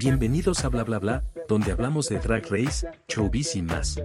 Bienvenidos a Bla Bla Bla, donde hablamos de Drag Race, showbiz y más.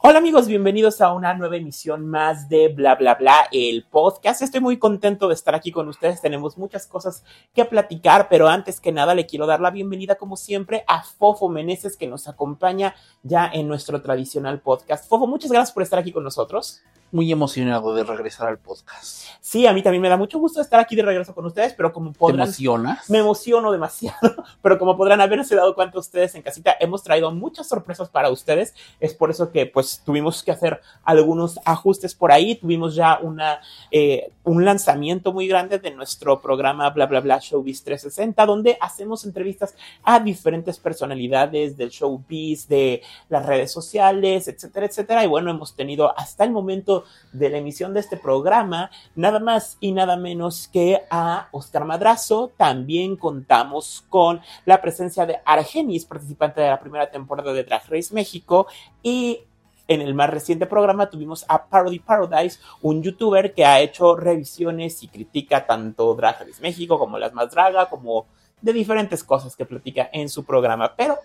Hola amigos, bienvenidos a una nueva emisión más de Bla Bla Bla, el podcast. Estoy muy contento de estar aquí con ustedes. Tenemos muchas cosas que platicar, pero antes que nada le quiero dar la bienvenida como siempre a Fofo Meneses que nos acompaña ya en nuestro tradicional podcast. Fofo, muchas gracias por estar aquí con nosotros muy emocionado de regresar al podcast. Sí, a mí también me da mucho gusto estar aquí de regreso con ustedes, pero como podrán... ¿Te emocionas? Me emociono demasiado, pero como podrán haberse dado cuenta ustedes en casita, hemos traído muchas sorpresas para ustedes. Es por eso que pues tuvimos que hacer algunos ajustes por ahí. Tuvimos ya una, eh, un lanzamiento muy grande de nuestro programa Bla Bla Bla Showbiz 360, donde hacemos entrevistas a diferentes personalidades del showbiz, de las redes sociales, etcétera, etcétera. Y bueno, hemos tenido hasta el momento de la emisión de este programa, nada más y nada menos que a Oscar Madrazo. También contamos con la presencia de Argenis, participante de la primera temporada de Drag Race México, y en el más reciente programa tuvimos a Parody Paradise, un youtuber que ha hecho revisiones y critica tanto Drag Race México como las más draga, como de diferentes cosas que platica en su programa. Pero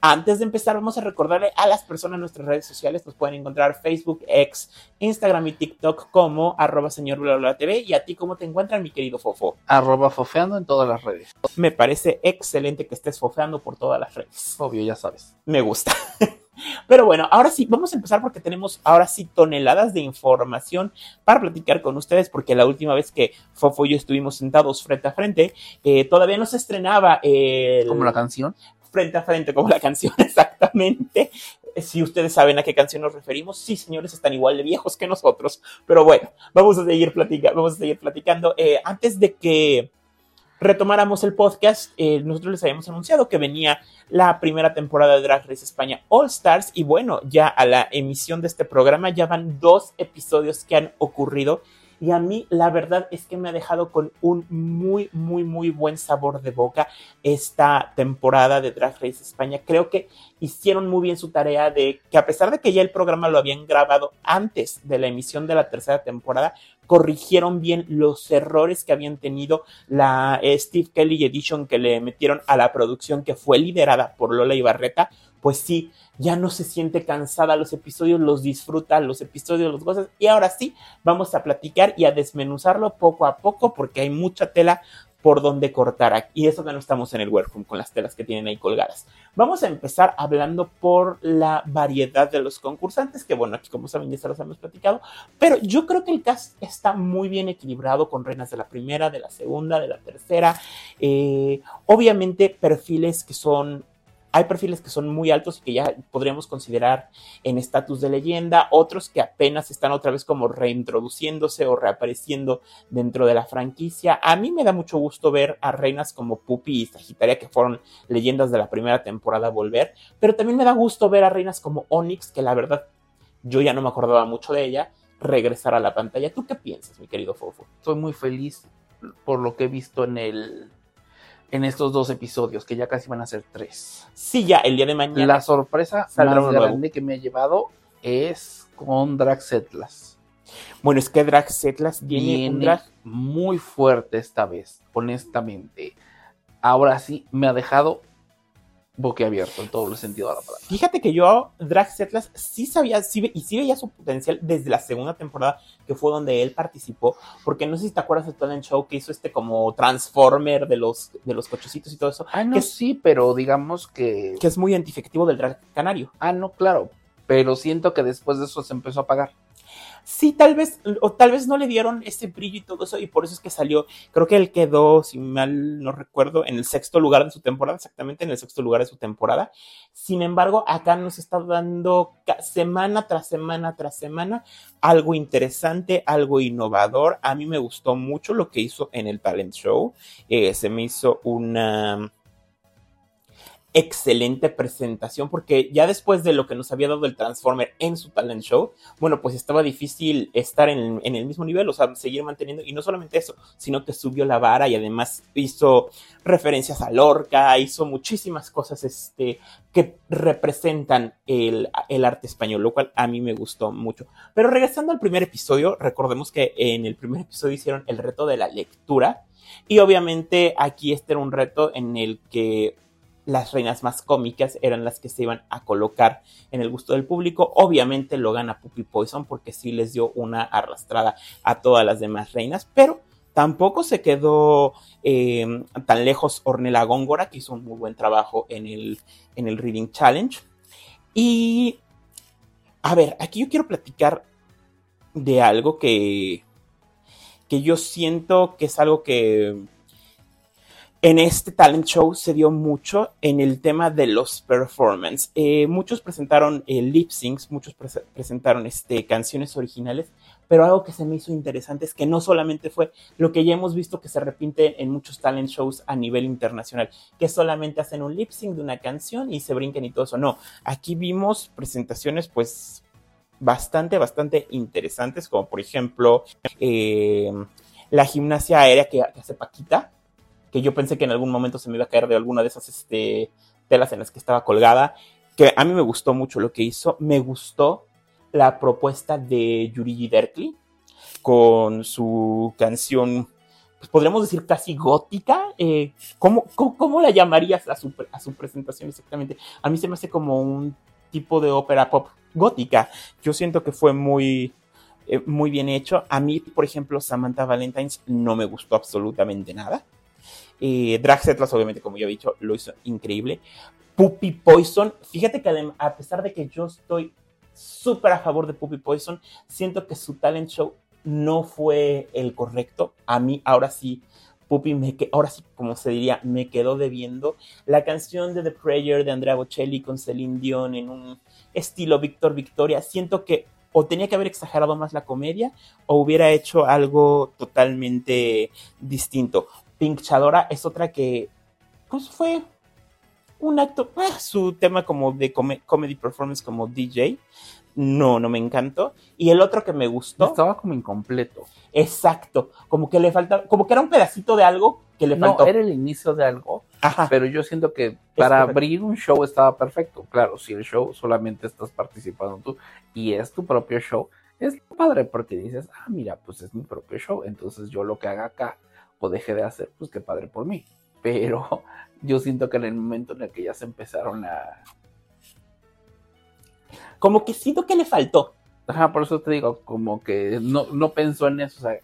antes de empezar, vamos a recordarle a las personas en nuestras redes sociales, nos pueden encontrar Facebook, X, Instagram y TikTok como arroba señor TV. Y a ti, ¿cómo te encuentran, mi querido Fofo? Arroba fofeando en todas las redes. Me parece excelente que estés fofeando por todas las redes. Obvio, ya sabes. Me gusta. Pero bueno, ahora sí, vamos a empezar porque tenemos ahora sí toneladas de información para platicar con ustedes, porque la última vez que Fofo y yo estuvimos sentados frente a frente, eh, todavía no se estrenaba el... ¿Como la canción? Frente a frente como la canción exactamente. Si ustedes saben a qué canción nos referimos, sí, señores, están igual de viejos que nosotros. Pero bueno, vamos a seguir, platicando. Vamos a seguir platicando. Eh, antes de que retomáramos el podcast, eh, nosotros les habíamos anunciado que venía la primera temporada de Drag Race España All Stars y bueno, ya a la emisión de este programa ya van dos episodios que han ocurrido y a mí la verdad es que me ha dejado con un muy, muy, muy buen sabor de boca esta temporada de Drag Race España. Creo que hicieron muy bien su tarea de que a pesar de que ya el programa lo habían grabado antes de la emisión de la tercera temporada, corrigieron bien los errores que habían tenido la eh, Steve Kelly Edition que le metieron a la producción que fue liderada por Lola Ibarreta, pues sí, ya no se siente cansada, los episodios los disfruta, los episodios los goza. Y ahora sí, vamos a platicar y a desmenuzarlo poco a poco porque hay mucha tela por donde cortar. Y eso que no estamos en el workroom con las telas que tienen ahí colgadas. Vamos a empezar hablando por la variedad de los concursantes, que bueno, aquí como saben ya se los hemos platicado, pero yo creo que el cast está muy bien equilibrado con reinas de la primera, de la segunda, de la tercera. Eh, obviamente perfiles que son hay perfiles que son muy altos y que ya podríamos considerar en estatus de leyenda, otros que apenas están otra vez como reintroduciéndose o reapareciendo dentro de la franquicia. A mí me da mucho gusto ver a reinas como Pupi y Sagitaria, que fueron leyendas de la primera temporada, volver, pero también me da gusto ver a reinas como Onyx, que la verdad yo ya no me acordaba mucho de ella, regresar a la pantalla. ¿Tú qué piensas, mi querido Fofo? Estoy muy feliz por lo que he visto en el en estos dos episodios, que ya casi van a ser tres. Sí, ya, el día de mañana. La sorpresa más grande que me ha llevado es con Draxetlas. Bueno, es que Draxetlas viene, un drag muy fuerte esta vez, honestamente. Ahora sí, me ha dejado boquiabierto en todo el sentido de la palabra. Fíjate que yo, Drag Setlas, sí sabía sí, y sí veía su potencial desde la segunda temporada, que fue donde él participó, porque no sé si te acuerdas del talent show que hizo este como Transformer de los, de los cochecitos y todo eso. Ah, no, sí, pero digamos que... Que es muy identificativo del drag canario. Ah, no, claro, pero siento que después de eso se empezó a pagar sí, tal vez, o tal vez no le dieron ese brillo y todo eso, y por eso es que salió, creo que él quedó, si mal no recuerdo, en el sexto lugar de su temporada, exactamente en el sexto lugar de su temporada. Sin embargo, acá nos está dando semana tras semana tras semana algo interesante, algo innovador. A mí me gustó mucho lo que hizo en el talent show. Eh, se me hizo una excelente presentación porque ya después de lo que nos había dado el Transformer en su talent show, bueno, pues estaba difícil estar en, el mismo nivel, o sea, seguir manteniendo, y no solamente eso, sino que subió la vara y además hizo referencias a Lorca, hizo muchísimas cosas este, que representan el, el arte español, lo cual a mí me gustó mucho. Pero regresando al primer episodio, recordemos que en el primer episodio hicieron el reto de la lectura, Y obviamente aquí este era un reto en el que las reinas más cómicas eran las que se iban a colocar en el gusto del público. Obviamente lo gana Puppy Poison porque sí les dio una arrastrada a todas las demás reinas, pero tampoco se quedó eh, tan lejos Ornella Góngora, que hizo un muy buen trabajo en el, en el Reading Challenge. Y, a ver, aquí yo quiero platicar de algo que, que yo siento que es algo que en este talent show se dio mucho en el tema de los performances. Eh, muchos presentaron eh, lip syncs, muchos pre presentaron este, canciones originales, pero algo que se me hizo interesante es que no solamente fue lo que ya hemos visto que se repite en muchos talent shows a nivel internacional, que solamente hacen un lip sync de una canción y se brinquen y todo eso. No, aquí vimos presentaciones pues bastante, bastante interesantes, como por ejemplo eh, la gimnasia aérea que hace Paquita que yo pensé que en algún momento se me iba a caer de alguna de esas este, telas en las que estaba colgada, que a mí me gustó mucho lo que hizo, me gustó la propuesta de Yuri Derkley con su canción, pues podríamos decir casi gótica, eh, ¿cómo, cómo, la llamarías a su, a su presentación exactamente? A mí se me hace como un tipo de ópera pop gótica, yo siento que fue muy... Eh, muy bien hecho. A mí, por ejemplo, Samantha Valentines no me gustó absolutamente nada. Eh, obviamente, como ya he dicho, lo hizo increíble. Puppy Poison, fíjate que a pesar de que yo estoy súper a favor de Puppy Poison, siento que su talent show no fue el correcto. A mí, ahora sí, Puppy, me que ahora sí, como se diría, me quedó debiendo. La canción de The Prayer de Andrea Bocelli con Celine Dion en un estilo Victor Victoria, siento que o tenía que haber exagerado más la comedia o hubiera hecho algo totalmente distinto. Pinchadora es otra que, pues fue un acto, ah, su tema como de comedy performance como DJ, no, no me encantó. Y el otro que me gustó. Estaba como incompleto. Exacto, como que le faltaba, como que era un pedacito de algo que le faltó. No, era el inicio de algo, Ajá. pero yo siento que para abrir un show estaba perfecto. Claro, si el show solamente estás participando tú y es tu propio show, es padre porque dices, ah, mira, pues es mi propio show, entonces yo lo que haga acá o deje de hacer, pues qué padre por mí. Pero yo siento que en el momento en el que ya se empezaron a... Como que siento que le faltó. Ajá, por eso te digo, como que no, no pensó en eso, o sea,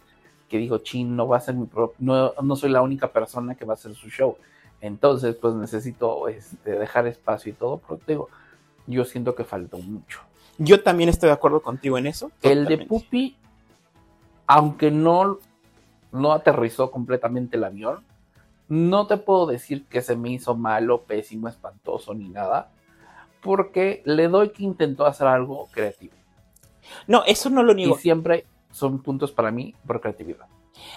que dijo, chin, no va a ser mi propio, no, no soy la única persona que va a hacer su show. Entonces, pues necesito este, dejar espacio y todo, pero te digo, yo siento que faltó mucho. Yo también estoy de acuerdo contigo en eso. El de Puppy, aunque no no aterrizó completamente el avión. No te puedo decir que se me hizo malo, pésimo, espantoso ni nada, porque le doy que intentó hacer algo creativo. No, eso no lo niego. Y siempre son puntos para mí por creatividad.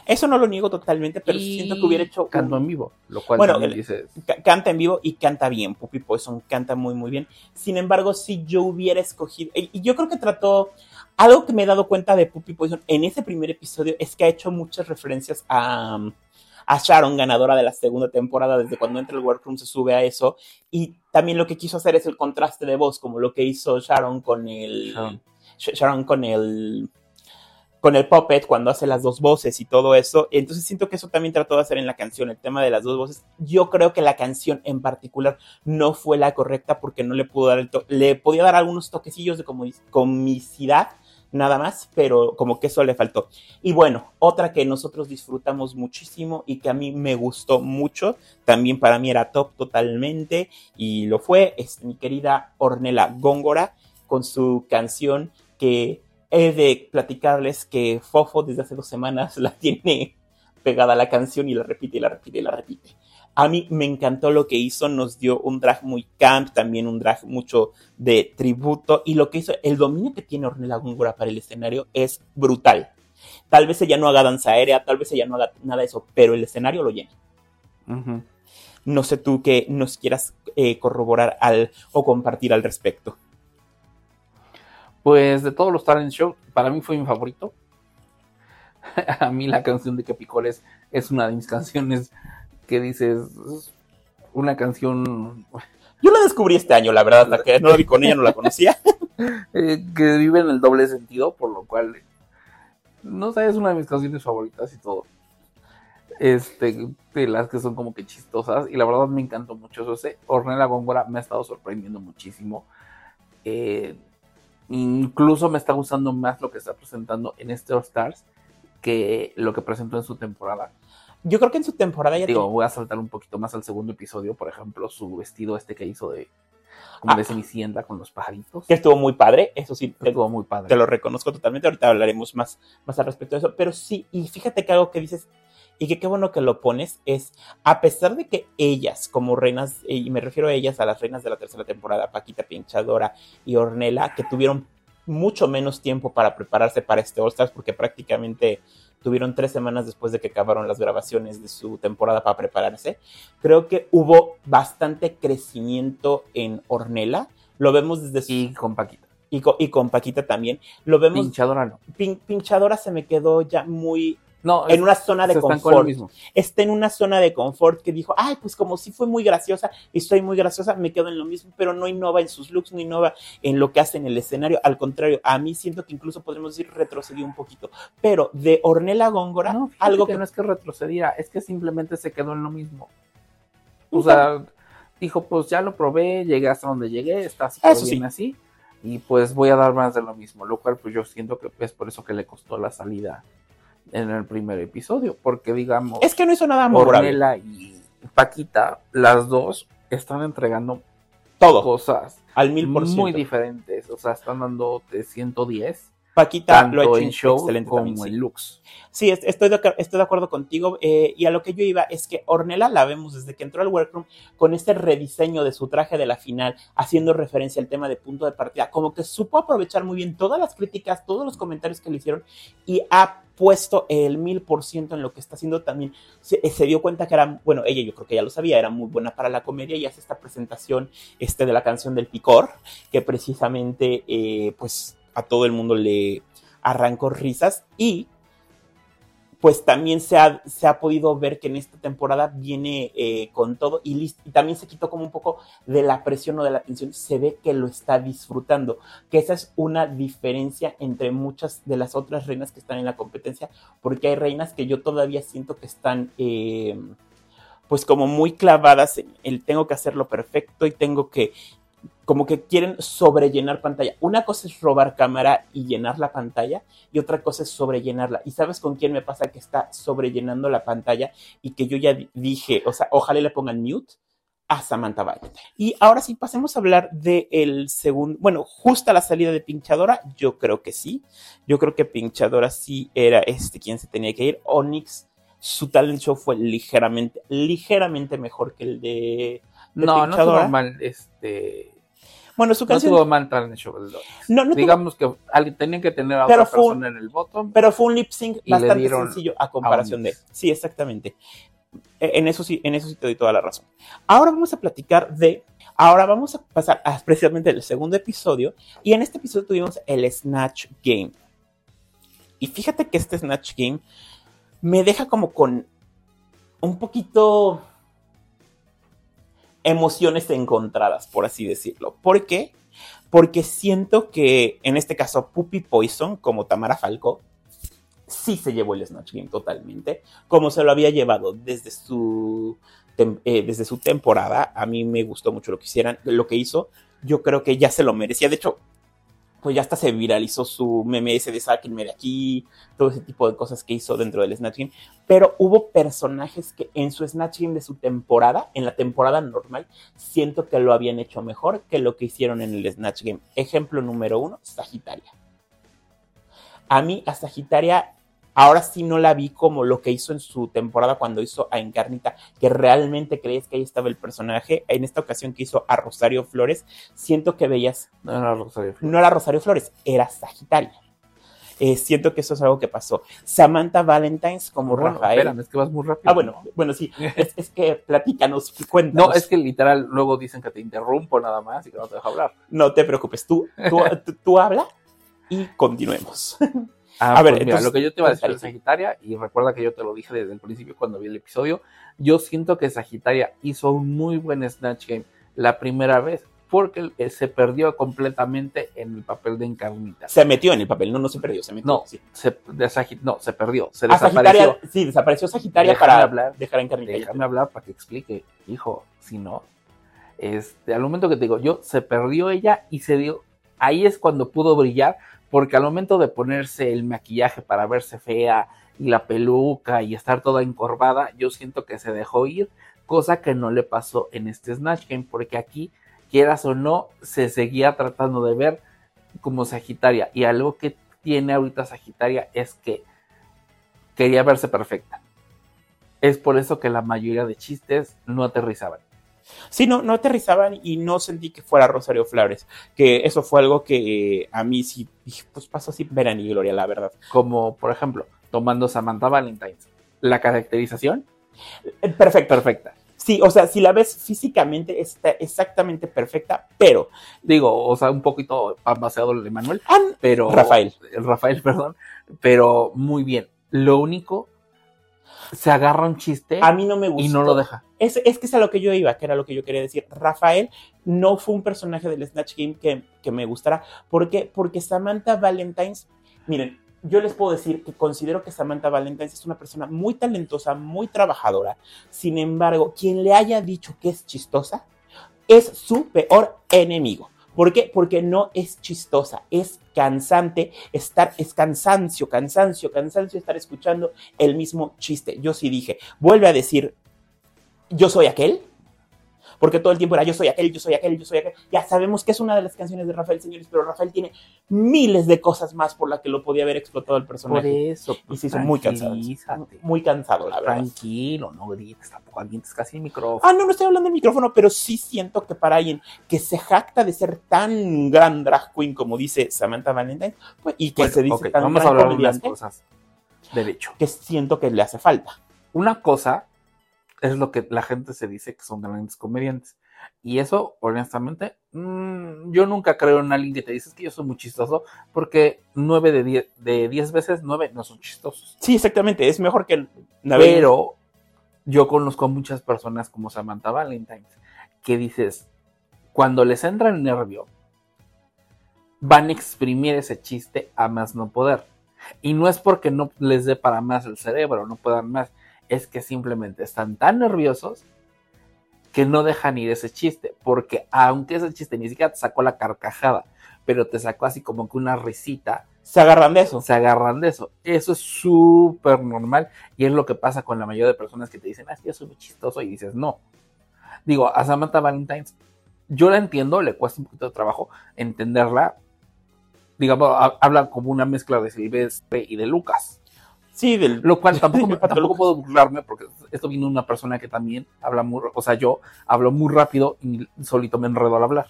Eso no lo niego totalmente, pero siento que hubiera hecho. Canto en vivo, lo cual bueno, también dices. Canta en vivo y canta bien. Puppy Poison canta muy, muy bien. Sin embargo, si yo hubiera escogido. Y yo creo que trató. Algo que me he dado cuenta de Puppy Poison en ese primer episodio es que ha hecho muchas referencias a. a Sharon, ganadora de la segunda temporada, desde cuando entra el workroom se sube a eso. Y también lo que quiso hacer es el contraste de voz, como lo que hizo Sharon con el. Sharon con el con el puppet cuando hace las dos voces y todo eso. Entonces siento que eso también trató de hacer en la canción, el tema de las dos voces. Yo creo que la canción en particular no fue la correcta porque no le pudo dar el le podía dar algunos toquecillos de comicidad nada más, pero como que eso le faltó. Y bueno, otra que nosotros disfrutamos muchísimo y que a mí me gustó mucho, también para mí era top totalmente y lo fue, es mi querida Ornella Góngora con su canción que he de platicarles que Fofo desde hace dos semanas la tiene pegada a la canción y la repite y la repite y la repite. A mí me encantó lo que hizo, nos dio un drag muy camp, también un drag mucho de tributo y lo que hizo, el dominio que tiene Ornella Góngora para el escenario es brutal. Tal vez ella no haga danza aérea, tal vez ella no haga nada de eso, pero el escenario lo llena. No sé tú qué nos quieras eh, corroborar al, o compartir al respecto. Pues de todos los talent show, para mí fue mi favorito. a mí la canción de Capicoles es una de mis canciones que dices, una canción... Yo la descubrí este año, la verdad, la que no la vi con ella, no la conocía. Eh, que vive en el doble sentido, por lo cual, no sé, es una de mis canciones favoritas y todo. este, de las que son como que chistosas. Y la verdad me encantó mucho eso. Ese Ornella Góngora me ha estado sorprendiendo muchísimo. Eh, incluso me está gustando más lo que está presentando en este All Stars que lo que presentó en su temporada. Yo creo que en su temporada ya. Digo, voy a saltar un poquito más al segundo episodio, por ejemplo, su vestido este que hizo de como de ah. cenicienta con los pajaritos. Que estuvo muy padre, eso sí. Estuvo muy padre. Te lo reconozco totalmente, ahorita hablaremos más, más al respecto de eso, pero sí, y fíjate que algo que dices, y que qué bueno que lo pones, es a pesar de que ellas, como reinas, y me refiero a ellas, a las reinas de la tercera temporada, Paquita Pinchadora y Ornella, que tuvieron mucho menos tiempo para prepararse para este All Stars, porque prácticamente tuvieron tres semanas después de que acabaron las grabaciones de su temporada para prepararse. Creo que hubo bastante crecimiento en Ornella. Lo vemos desde su... Y con Paquita. Y con, y con Paquita también. Lo vemos... Pinchadora no. pinchadora se me quedó ya muy no, en una zona de confort. Está en una zona de confort que dijo, ay, pues como si fue muy graciosa y estoy muy graciosa, me quedo en lo mismo, pero no innova en sus looks, no innova en lo que hace en el escenario. Al contrario, a mí siento que incluso podríamos decir retrocedió un poquito. Pero de Ornella Góngora, algo que, no es que retrocediera, es que simplemente se quedó en lo mismo. O sea, dijo, pues ya lo probé, llegué hasta donde llegué, está así, bien así y pues voy a dar más de lo mismo, lo cual pues yo siento que es por eso que le costó la salida en el primer episodio, porque digamos... Es que no hizo nada Ornella y Paquita, las dos están entregando todo. cosas al mil por muy diferentes, o sea, están dando de 110 Paquita lo ha hecho en show excelente como en looks. Sí, estoy de, estoy de acuerdo contigo. Eh, y a lo que yo iba es que Ornella la vemos desde que entró al workroom con este rediseño de su traje de la final, haciendo referencia al tema de punto de partida. Como que supo aprovechar muy bien todas las críticas, todos los comentarios que le hicieron y ha puesto el mil por ciento en lo que está haciendo también. Se, dio cuenta que era, bueno, ella yo creo que ya lo sabía, era muy buena para la comedia y hace esta presentación este, de la canción del picor, que precisamente, eh, pues a todo el mundo le arrancó risas y pues también se ha, se ha, podido ver que en esta temporada viene eh, con todo y, y, también se quitó como un poco de la presión o de la tensión, se ve que lo está disfrutando, que esa es una diferencia entre muchas de las otras reinas que están en la competencia, porque hay reinas que yo todavía siento que están... Eh, pues como muy clavadas en el tengo que hacerlo perfecto y tengo que como que quieren sobrellenar pantalla. Una cosa es robar cámara y llenar la pantalla y otra cosa es sobrellenarla. ¿Y sabes con quién me pasa que está sobrellenando la pantalla y que yo ya dije, o sea, ojalá le pongan mute? a Samantha Bennett. Y ahora sí, pasemos a hablar del segundo, bueno, justo a la salida de Pinchadora, yo creo que sí. Yo creo que Pinchadora sí era este quien se tenía que ir. Onyx, su talent show fue ligeramente, ligeramente mejor que el de, no, no estuvo mal, este... Bueno, su canción... No estuvo mal en el show no, no Digamos que alguien tenían que tener a otra persona en el bottom. Pero fue un lip sync bastante sencillo a comparación de... Sí, exactamente. E, en eso sí, en eso sí te doy toda la razón. Ahora vamos a platicar de... Ahora vamos a pasar a precisamente el segundo episodio. Y en este episodio tuvimos el Snatch Game. Y fíjate que este Snatch Game me deja como con un poquito emociones encontradas, por así decirlo. ¿Por qué? Porque siento que en este caso Puppy Poison, como Tamara Falco, sí se llevó el Snatch Game totalmente, como se lo había llevado desde su, eh, desde su temporada. A mí me gustó mucho lo que hicieran, lo que hizo. Yo creo que ya se lo merecía. De hecho, pues ya hasta se viralizó su meme ese de sáquenme de aquí, todo ese tipo de cosas que hizo dentro del Snatch Game. Pero hubo personajes que en su Snatch Game de su temporada, en la temporada normal, siento que lo habían hecho mejor que lo que hicieron en el Snatch Game. Ejemplo número uno, Sagitaria. A mí, a Sagitaria, Ahora sí no la vi como lo que hizo en su temporada cuando hizo a Encarnita, que realmente crees que ahí estaba el personaje. En esta ocasión que hizo a Rosario Flores, siento que veías. No era Rosario Flores. No era Rosario Flores, era Sagitaria. Eh, siento que eso es algo que pasó. Samantha Valentines como Rafael. Espérame, es que vas muy rápido. Ah, bueno, bueno, sí. es, que platícanos, cuéntanos. No, es que literal luego dicen que te interrumpo nada más y que no te dejo hablar. No te preocupes, tú, tú, tú habla y continuemos. Ah, a ver, pues lo que yo te iba a decir de Sagitaria, y recuerda que yo te lo dije desde el principio cuando vi el episodio, yo siento que Sagitaria hizo un muy buen Snatch Game la primera vez, porque eh, se perdió completamente en el papel de Encarnita. Se metió en el papel, no, no se perdió, se metió. No, se, no, se perdió, se ah, desapareció. sí, desapareció Sagitaria para hablar, dejar a Encarnita. Déjame hablar para que explique, hijo, si no, este, al momento que te digo, yo, se perdió ella y se dio, ahí es cuando pudo brillar, porque al momento de ponerse el maquillaje para verse fea y la peluca y estar toda encorvada, yo siento que se dejó ir, cosa que no le pasó en este Snatch Game, porque aquí quieras o no, se seguía tratando de ver como Sagitaria. Y algo que tiene ahorita Sagitaria es que quería verse perfecta. Es por eso que la mayoría de chistes no aterrizaban. Sí, no, no aterrizaban y no sentí que fuera Rosario Flores, que eso fue algo que a mí sí, pues pasó así verán y gloria, la verdad. Como, por ejemplo, tomando Samantha Valentine's, la caracterización. Eh, perfecta. Perfecta. Sí, o sea, si la ves físicamente está exactamente perfecta, pero. Digo, o sea, un poquito baseado en Manuel. Ah, pero. Rafael. Rafael, perdón. Pero muy bien. Lo único, se agarra un chiste. A mí no me gusta. Y no lo deja. Es, es que es a lo que yo iba, que era lo que yo quería decir. Rafael no fue un personaje del Snatch Game que, que me gustara. ¿Por qué? Porque Samantha Valentine's. Miren, yo les puedo decir que considero que Samantha Valentine es una persona muy talentosa, muy trabajadora. Sin embargo, quien le haya dicho que es chistosa es su peor enemigo. ¿Por qué? Porque no es chistosa, es cansante estar, es cansancio, cansancio, cansancio estar escuchando el mismo chiste. Yo sí dije, vuelve a decir, yo soy aquel, porque todo el tiempo era yo soy aquel, yo soy aquel, yo soy aquel. Ya sabemos que es una de las canciones de Rafael, señores, pero Rafael tiene miles de cosas más por las que lo podía haber explotado el personaje. Por eso. y se hizo muy cansado. Muy cansado, la verdad. Tranquilo, no grites, tampoco avientes casi el micrófono. Ah, no, no estoy hablando del micrófono, pero sí siento que para alguien que se jacta de ser tan gran drag queen como dice Samantha Valentine, pues, y que se dice tan vamos a hablar de unas cosas. Derecho. Que siento que le hace falta. Una cosa es lo que la gente se dice que son grandes comediantes. Y eso, honestamente, mm, yo nunca creo en alguien que te dice que yo soy muy chistoso, porque nueve de diez, de diez veces, nueve no son chistosos. Sí, exactamente, es mejor que... Pero yo conozco a muchas personas como Samantha Valentine, que dices, cuando les entra el nervio, van a exprimir ese chiste a más no poder. Y no es porque no les dé para más el cerebro, no puedan más, es que simplemente están tan nerviosos que no dejan ir ese chiste, porque aunque ese chiste ni siquiera te sacó la carcajada, pero te sacó así como que una risita, se agarran de eso. Se agarran de eso. Eso es súper normal y es lo que pasa con la mayoría de personas que te dicen, ah, es que yo soy muy chistoso y dices, no. Digo, a Samantha Valentine's, yo la entiendo, le cuesta un poquito de trabajo entenderla. Digamos, habla como una mezcla de Silvestre y de Lucas. Sí, del... Lo cual tampoco, tampoco puedo burlarme porque esto de una persona que también habla muy, o sea, yo hablo muy rápido y solito me enredo al hablar.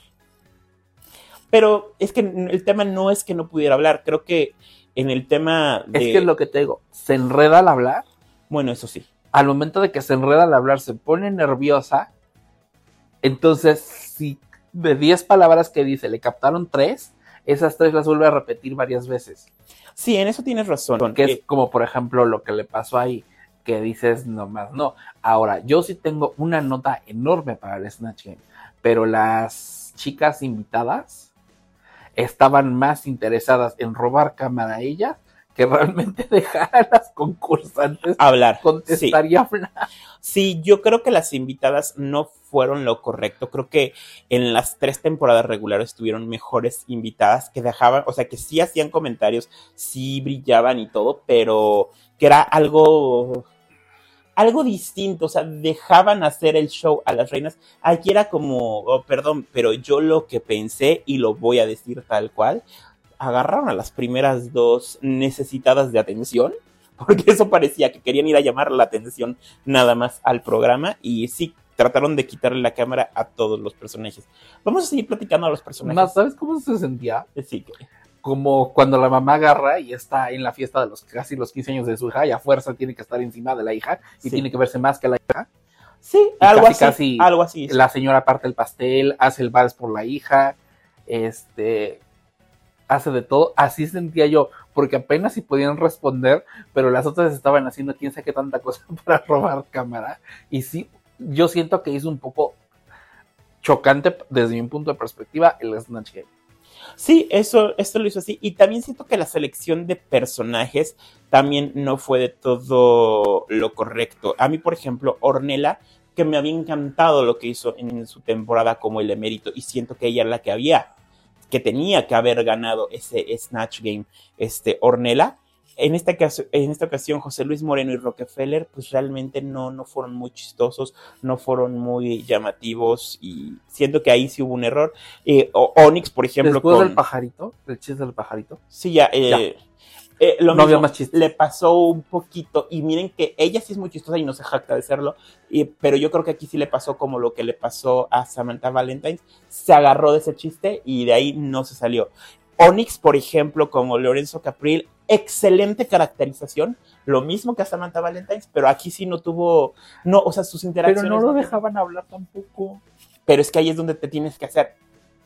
Pero es que el tema no es que no pudiera hablar, creo que en el tema de... Es que es lo que te digo, se enreda al hablar. Bueno, eso sí. Al momento de que se enreda al hablar, se pone nerviosa. Entonces, si de 10 palabras que dice le captaron 3, esas 3 las vuelve a repetir varias veces. Sí, en eso tienes razón. Que es como, por ejemplo, lo que le pasó ahí, que dices nomás no. Ahora, yo sí tengo una nota enorme para el Snatch Game, pero las chicas invitadas estaban más interesadas en robar cámara a ellas que realmente dejar a las concursantes hablar, contestar y hablar. Sí, yo creo que las invitadas no fueron lo correcto. Creo que en las tres temporadas regulares tuvieron mejores invitadas que dejaban, o sea, que sí hacían comentarios, sí brillaban y todo, pero que era algo algo distinto, o sea, dejaban hacer el show a las reinas. Aquí era como, oh, perdón, pero yo lo que pensé y lo voy a decir tal cual, agarraron a las primeras dos necesitadas de atención, porque eso parecía que querían ir a llamar la atención nada más al programa y sí trataron de quitarle la cámara a todos los personajes. Vamos a seguir platicando a los personajes. ¿Sabes cómo se sentía? Sí, como cuando la mamá agarra y está en la fiesta de los casi los 15 años de su hija y a fuerza tiene que estar encima de la hija y tiene que verse más que la hija. Sí, algo así. algo así. La señora parte el pastel, hace el vals por la hija, este, hace de todo. Así sentía yo, porque apenas si podían responder, pero las otras estaban haciendo quién sabe qué tanta cosa para robar cámara. Y sí, yo siento que hizo un poco chocante desde mi punto de perspectiva el Snatch Game. Sí, eso, esto lo hizo así. Y también siento que la selección de personajes también no fue de todo lo correcto. A mí, por ejemplo, Ornella, que me había encantado lo que hizo en su temporada como el emérito, y siento que ella era la que había, que tenía que haber ganado ese Snatch Game, este, Ornella en esta, en esta ocasión, José Luis Moreno y Rockefeller, pues realmente no, no fueron muy chistosos, no fueron muy llamativos y siento que ahí sí hubo un error. Eh, Onyx, por ejemplo. Después del pajarito, el chiste del pajarito. Sí, ya. Eh, eh, lo no había más chistes. Le pasó un poquito, y miren que ella sí es muy chistosa y no se jacta de serlo, pero yo creo que aquí sí le pasó como lo que le pasó a Samantha Valentine. Se agarró de ese chiste y de ahí no se salió. Onyx, por ejemplo, como Lorenzo Capril, excelente caracterización, lo mismo que a Samantha Valentines, pero aquí sí no tuvo, no, o sea, sus interacciones. Pero no lo dejaban hablar tampoco. Pero es que ahí es donde te tienes que hacer,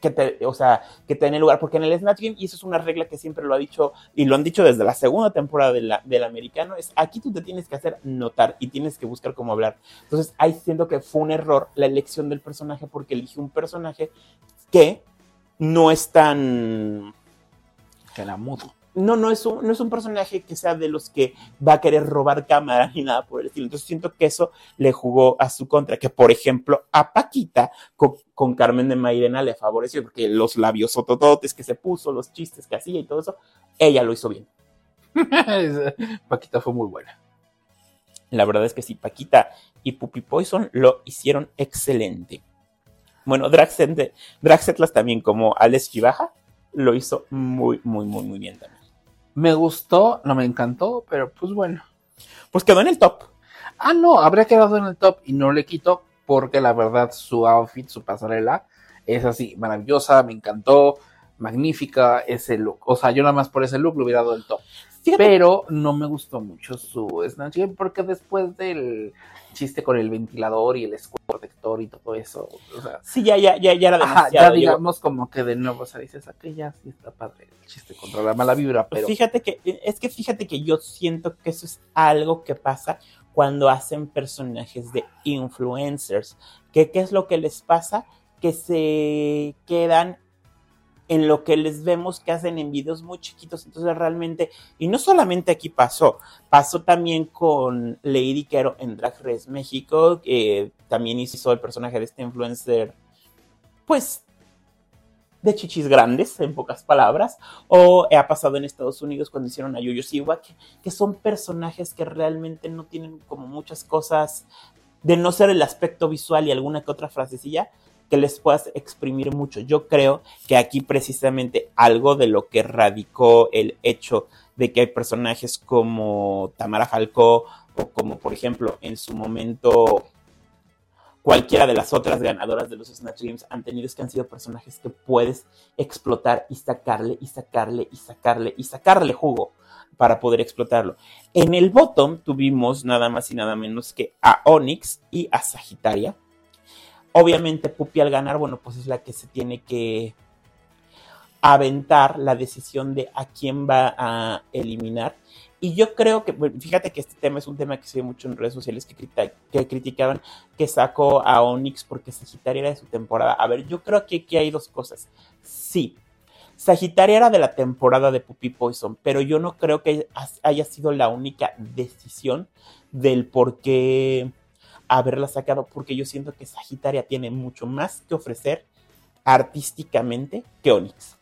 que te, o sea, que te den lugar, porque en el Snatch Game, y eso es una regla que siempre lo ha dicho, y lo han dicho desde la segunda temporada del americano, es aquí tú te tienes que hacer notar y tienes que buscar cómo hablar. Entonces ahí siento que fue un error la elección del personaje, porque elige un personaje que no es tan... Que era mudo no, no es, un, no es un personaje que sea de los que va a querer robar cámara ni nada por el estilo. Entonces siento que eso le jugó a su contra, que por ejemplo a Paquita con, Carmen de Mairena le favoreció, porque los labios otototes que se puso, los chistes que hacía y todo eso, ella lo hizo bien. Paquita fue muy buena. La verdad es que sí, Paquita y Puppy Poison lo hicieron excelente. Bueno, Draxetlas también como Alex Chivaja lo hizo muy, muy, muy, muy bien también. Me gustó, no me encantó, pero pues bueno. Pues quedó en el top. Ah, no, habría quedado en el top y no le quito porque la verdad su outfit, su pasarela es así, maravillosa, me encantó, magnífica ese look. O sea, yo nada más por ese look le hubiera dado el top. Pero no me gustó mucho su Snatch Game porque después del chiste con el ventilador y el escudo protector y todo eso. O sea, sí, ya, ya, ya, ya era demasiado. ya digamos como que de nuevo, o sea, dices, que ya sí está padre el chiste contra la mala vibra, pero... Fíjate que, es que fíjate que yo siento que eso es algo que pasa cuando hacen personajes de influencers. ¿Qué es lo que les pasa? Que se quedan en lo que les vemos que hacen en videos muy chiquitos. Entonces realmente, y no solamente aquí pasó, pasó también con Lady Quero en Drag Race México, que también hizo el personaje de este influencer, pues, de chichis grandes, en pocas palabras, o ha pasado en Estados Unidos cuando hicieron a Yoyo Siwa, que, que son personajes que realmente no tienen como muchas cosas de no ser el aspecto visual y alguna que otra frasecilla, que les puedas exprimir mucho. Yo creo que aquí precisamente algo de lo que radicó el hecho de que hay personajes como Tamara Falcó o como por ejemplo en su momento cualquiera de las otras ganadoras de los Snatch Games han tenido es que han sido personajes que puedes explotar y sacarle y sacarle y sacarle y sacarle jugo para poder explotarlo. En el bottom tuvimos nada más y nada menos que a Onyx y a Sagitaria Obviamente Pupi al ganar, bueno, pues es la que se tiene que aventar la decisión de a quién va a eliminar. Y yo creo que, fíjate que este tema es un tema que se ve mucho en redes sociales que, que criticaban que sacó a Onyx porque Sagitaria era de su temporada. A ver, yo creo que aquí hay dos cosas. Sí, Sagitaria era de la temporada de Puppy Poison, pero yo no creo que haya sido la única decisión del por qué haberla sacado porque yo siento que Sagitaria tiene mucho más que ofrecer artísticamente que Onyx.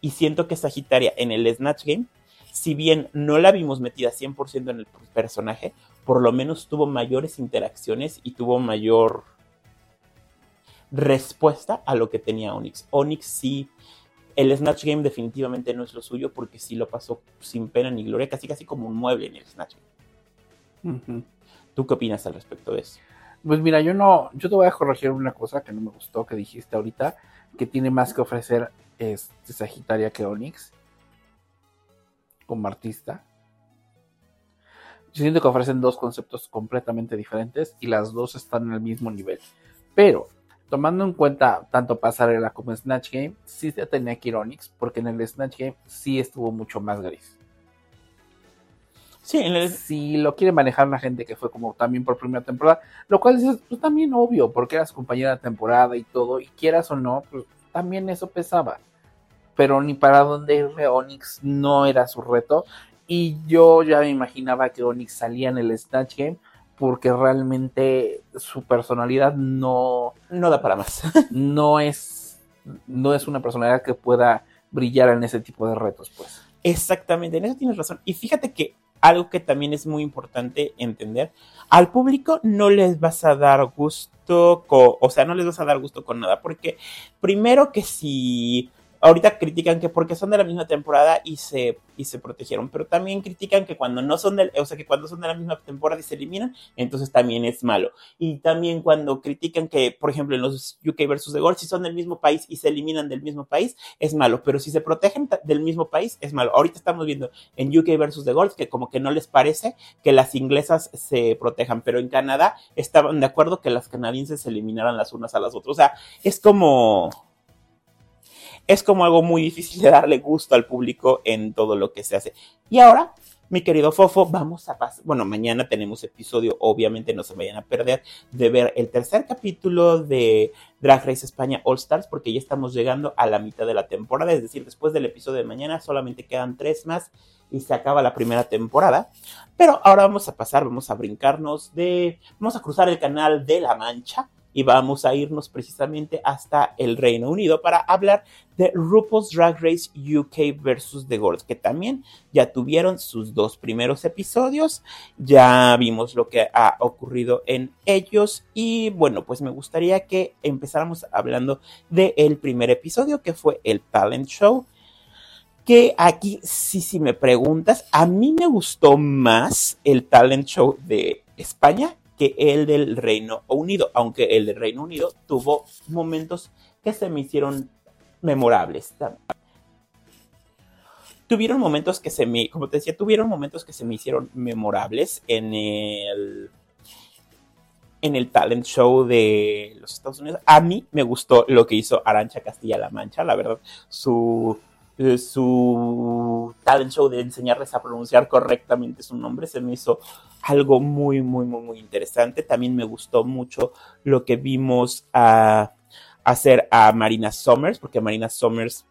Y siento que Sagitaria en el Snatch Game, si bien no la vimos metida 100% en el personaje, por lo menos tuvo mayores interacciones y tuvo mayor respuesta a lo que tenía Onyx. Onyx sí, el Snatch Game definitivamente no es lo suyo porque sí lo pasó sin pena ni gloria, casi casi como un mueble en el Snatch Game. ¿Tú qué opinas al respecto de eso? Pues mira, yo no, yo te voy a corregir una cosa que no me gustó que dijiste ahorita, que tiene más que ofrecer este Sagitaria que Onyx como artista. Yo siento que ofrecen dos conceptos completamente diferentes y las dos están en el mismo nivel. Pero, tomando en cuenta tanto Pasarela como Snatch Game, sí se tenía que ir Onyx, porque en el Snatch Game sí estuvo mucho más gris. Sí, en el... si lo quiere manejar la gente que fue como también por primera temporada, lo cual es pues, también obvio, porque eras compañera de temporada y todo, y quieras o no, pues también eso pesaba. Pero ni para dónde irle Onyx no era su reto, y yo ya me imaginaba que Onyx salía en el Snatch Game porque realmente su personalidad no no da para más. no es no es una personalidad que pueda brillar en ese tipo de retos, pues. Exactamente, en eso tienes razón. Y fíjate que algo que también es muy importante entender, al público no les vas a dar gusto, o sea, no les vas a dar gusto con nada, porque primero que si ahorita critican que porque son de la misma temporada y se, y se protegieron, pero también critican que cuando no son de, o sea, que cuando son de la misma temporada y se eliminan, entonces también es malo. Y también cuando critican que, por ejemplo, en los UK versus The Gold, si son del mismo país y se eliminan del mismo país, es malo, pero si se protegen del mismo país, es malo. Ahorita estamos viendo en UK versus The Gold que como que no les parece que las inglesas se protejan, pero en Canadá estaban de acuerdo que las canadienses se eliminaran las unas a las otras. O sea, es como es como algo muy difícil de darle gusto al público en todo lo que se hace. Y ahora, mi querido Fofo, vamos a pasar. Bueno, mañana tenemos episodio, obviamente no se vayan a perder de ver el tercer capítulo de Drag Race España All Stars, porque ya estamos llegando a la mitad de la temporada, es decir, después del episodio de mañana solamente quedan tres más y se acaba la primera temporada. Pero ahora vamos a pasar, vamos a brincarnos de. Vamos a cruzar el canal de la Mancha y vamos a irnos precisamente hasta el Reino Unido para hablar de RuPaul's Drag Race UK versus The Gold, que también ya tuvieron sus dos primeros episodios, ya vimos lo que ha ocurrido en ellos y bueno, pues me gustaría que empezáramos hablando del primer episodio que fue el Talent Show que aquí sí, si me preguntas, a mí me gustó más el talent show de España que el del Reino Unido, aunque el del Reino Unido tuvo momentos que se me hicieron memorables. Tuvieron momentos que se me, como te decía, tuvieron momentos que se me hicieron memorables en el en el talent show de los Estados Unidos. A mí me gustó lo que hizo Arancha Castilla-La Mancha, la verdad, su eh, su talent show de enseñarles a pronunciar correctamente su nombre se me hizo algo muy, muy, muy, muy interesante. También me gustó mucho lo que vimos a, hacer a Marina Summers, porque Marina Summers,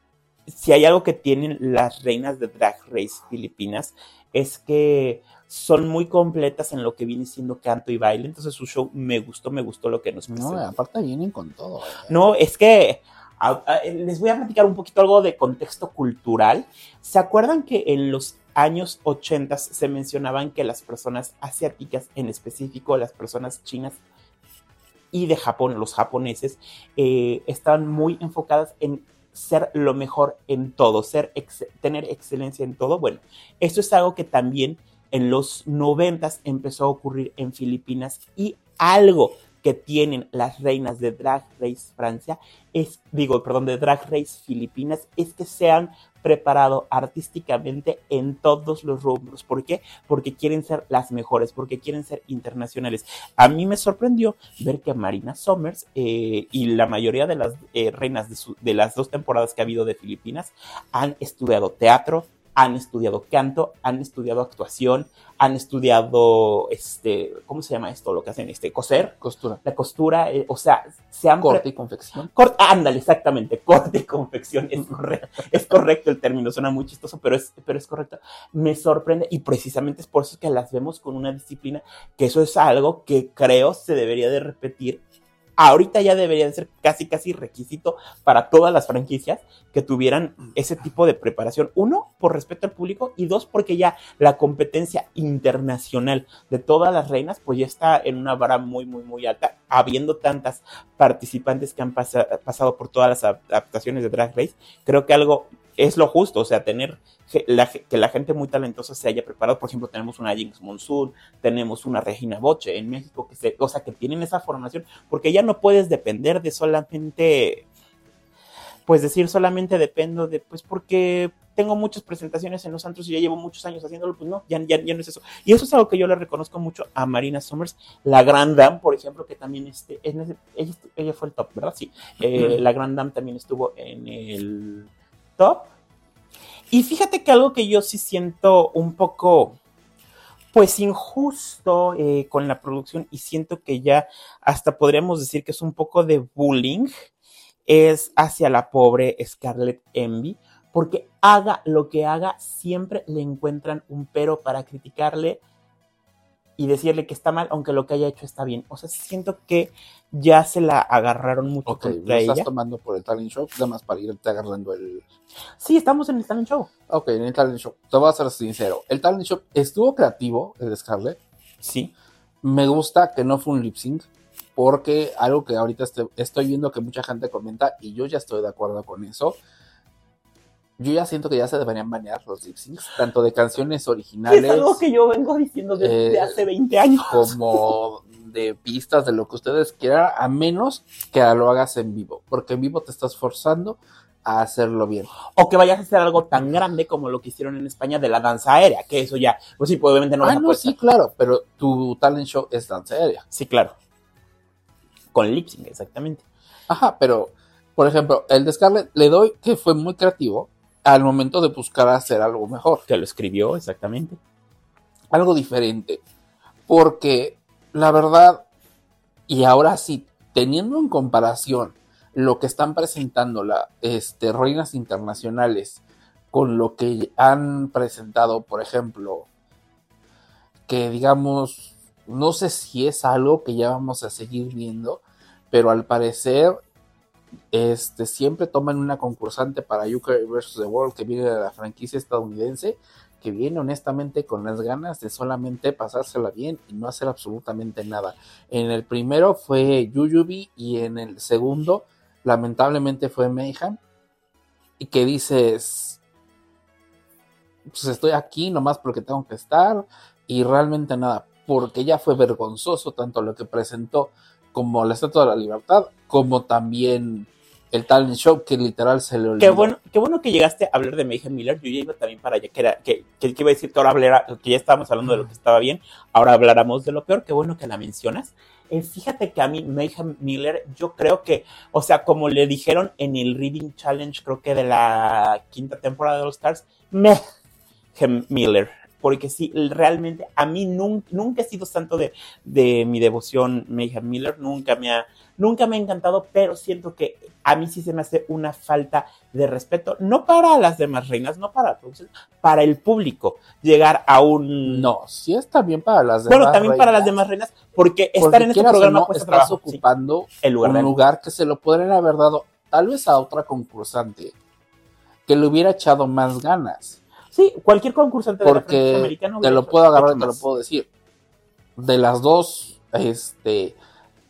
si hay algo que tienen las reinas de Drag Race Filipinas, es que son muy completas en lo que viene siendo canto y baile. Entonces su show me gustó, me gustó lo que nos presentó. No, aparte vienen con todo. ¿eh? No, es que les voy a platicar un poquito algo de contexto cultural. ¿Se acuerdan que en los años 80 se mencionaban que las personas asiáticas, en específico las personas chinas y de Japón, los japoneses, eh, estaban muy enfocadas en ser lo mejor en todo, ser tener excelencia en todo. Bueno, esto es algo que también en los 90 empezó a ocurrir en Filipinas y algo que tienen las reinas de Drag Race Francia, es, digo, perdón, de Drag Race Filipinas, es que se han preparado artísticamente en todos los rubros. ¿Por qué? Porque quieren ser las mejores, porque quieren ser internacionales. A mí me sorprendió ver que Marina Somers eh, y la mayoría de las eh, reinas de, de las dos temporadas que ha habido de Filipinas han estudiado teatro, han estudiado canto, han estudiado actuación, han estudiado, este, ¿cómo se llama esto? Lo que hacen, este, coser. Costura. La costura, eh, o sea, se han... Corte y confección. ándale, exactamente, corte y confección, es correcto, es correcto el término, suena muy chistoso, pero es, pero es correcto. Me sorprende y precisamente es por eso que las vemos con una disciplina, que eso es algo que creo se debería de repetir ahorita ya debería de ser casi, casi requisito para todas las franquicias que tuvieran ese tipo de preparación. Uno, por respeto al público y dos, porque ya la competencia internacional de todas las reinas, pues ya está en una vara muy, muy, muy alta, habiendo tantas participantes que han pasado por todas las adaptaciones de Drag Race. Creo que algo es lo justo, o sea, tener que la gente muy talentosa se haya preparado. Por ejemplo, tenemos una Jinx Monsoon, tenemos una Regina Boche en México, que se, o sea, que tienen esa formación, porque ya no puedes depender de solamente, pues decir solamente dependo de, pues porque tengo muchas presentaciones en los santos y ya llevo muchos años haciéndolo, pues no, ya, ya, no es eso. Y eso es algo que yo le reconozco mucho a Marina Summers, la Grand Dame, por ejemplo, que también este, ella, fue el top, ¿verdad? Sí, eh, la Grand Dame también estuvo en el Y fíjate que algo que yo sí siento un poco, pues injusto eh, con la producción y siento que ya hasta podríamos decir que es un poco de bullying es hacia la pobre Scarlett Envy porque haga lo que haga siempre le encuentran un pero para criticarle y decirle que está mal, aunque lo que haya hecho está bien. O sea, siento que ya se la agarraron mucho Ok, ¿lo estás tomando por el talent show? Nada más para irte agarrando el... Sí, estamos en el talent show. Ok, en el talent show. Te voy a ser sincero. El talent show estuvo creativo, el de Scarlett. Sí. Me gusta que no fue un lip sync, porque algo que ahorita este, estoy viendo que mucha gente comenta, y yo ya estoy de acuerdo con eso, yo ya siento que ya se deberían banear los lip syncs, tanto de canciones originales. Es algo que yo vengo diciendo desde eh, hace 20 años. Como de pistas de lo que ustedes quieran, a menos que lo hagas en vivo, porque en vivo te estás forzando a hacerlo bien. O que vayas a hacer algo tan grande como lo que hicieron en España de la danza aérea, que eso ya, pues sí, pues obviamente no ah, no, sí, claro, pero tu talent show es danza aérea. Sí, claro. Con lip sync, exactamente. Ajá, pero, por ejemplo, el de Scarlett le doy que fue muy creativo, al momento de buscar hacer algo mejor. Que lo escribió, exactamente. Algo diferente. Porque la verdad, y ahora sí, teniendo en comparación lo que están presentando las este, reinas internacionales con lo que han presentado, por ejemplo, que digamos, no sé si es algo que ya vamos a seguir viendo, pero al parecer este, siempre toman una concursante para UK vs. The World que viene de la franquicia estadounidense, que viene honestamente con las ganas de solamente pasársela bien y no hacer absolutamente nada. En el primero fue Yuyubi y en el segundo, lamentablemente, fue Mayhem. Y que dices, pues estoy aquí nomás porque tengo que estar y realmente nada, porque ya fue vergonzoso tanto lo que presentó como la Estatua de la Libertad, como también el talent show que literal se le olvidó. Qué bueno, qué bueno que llegaste a hablar de Mayhem Miller. Yo ya iba también para allá, que, era, que, que, iba a decir que ahora hablara, que ya estábamos hablando de lo que estaba bien, ahora habláramos de lo peor. Qué bueno que la mencionas. Eh, fíjate que a mí Mayhem Miller, yo creo que, o sea, como le dijeron en el Reading Challenge, creo que de la quinta temporada de All Stars, Mayhem Miller porque sí, realmente a mí nunca, nunca he sido santo de, de mi devoción Mayhem Miller, nunca me ha nunca me ha encantado, pero siento que a mí sí se me hace una falta de respeto, no para las demás reinas, no para para el público, llegar a un... No, sí está bien para las demás Bueno, también para las demás reinas, porque, estar en este programa no, estás ocupando el lugar un lugar que se lo podrían haber dado tal vez a otra concursante que le hubiera echado más ganas. Sí, cualquier concursante Porque de la americana te lo puedo agarrar y te lo puedo decir. De las dos, este,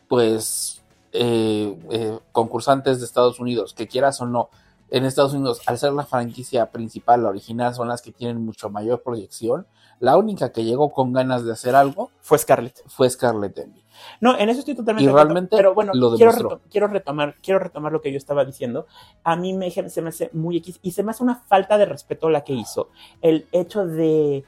pues eh, eh, concursantes de Estados Unidos, que quieras o no, en Estados Unidos, al ser la franquicia principal, la original, son las que tienen mucho mayor proyección. La única que llegó con ganas de hacer algo fue Scarlett. Fue Scarlett Envy. No, en eso estoy totalmente y realmente pero bueno, quiero, quiero, retomar, quiero retomar lo que yo estaba diciendo. A mí me, se me hace muy X y se me hace una falta de respeto la que hizo. El hecho de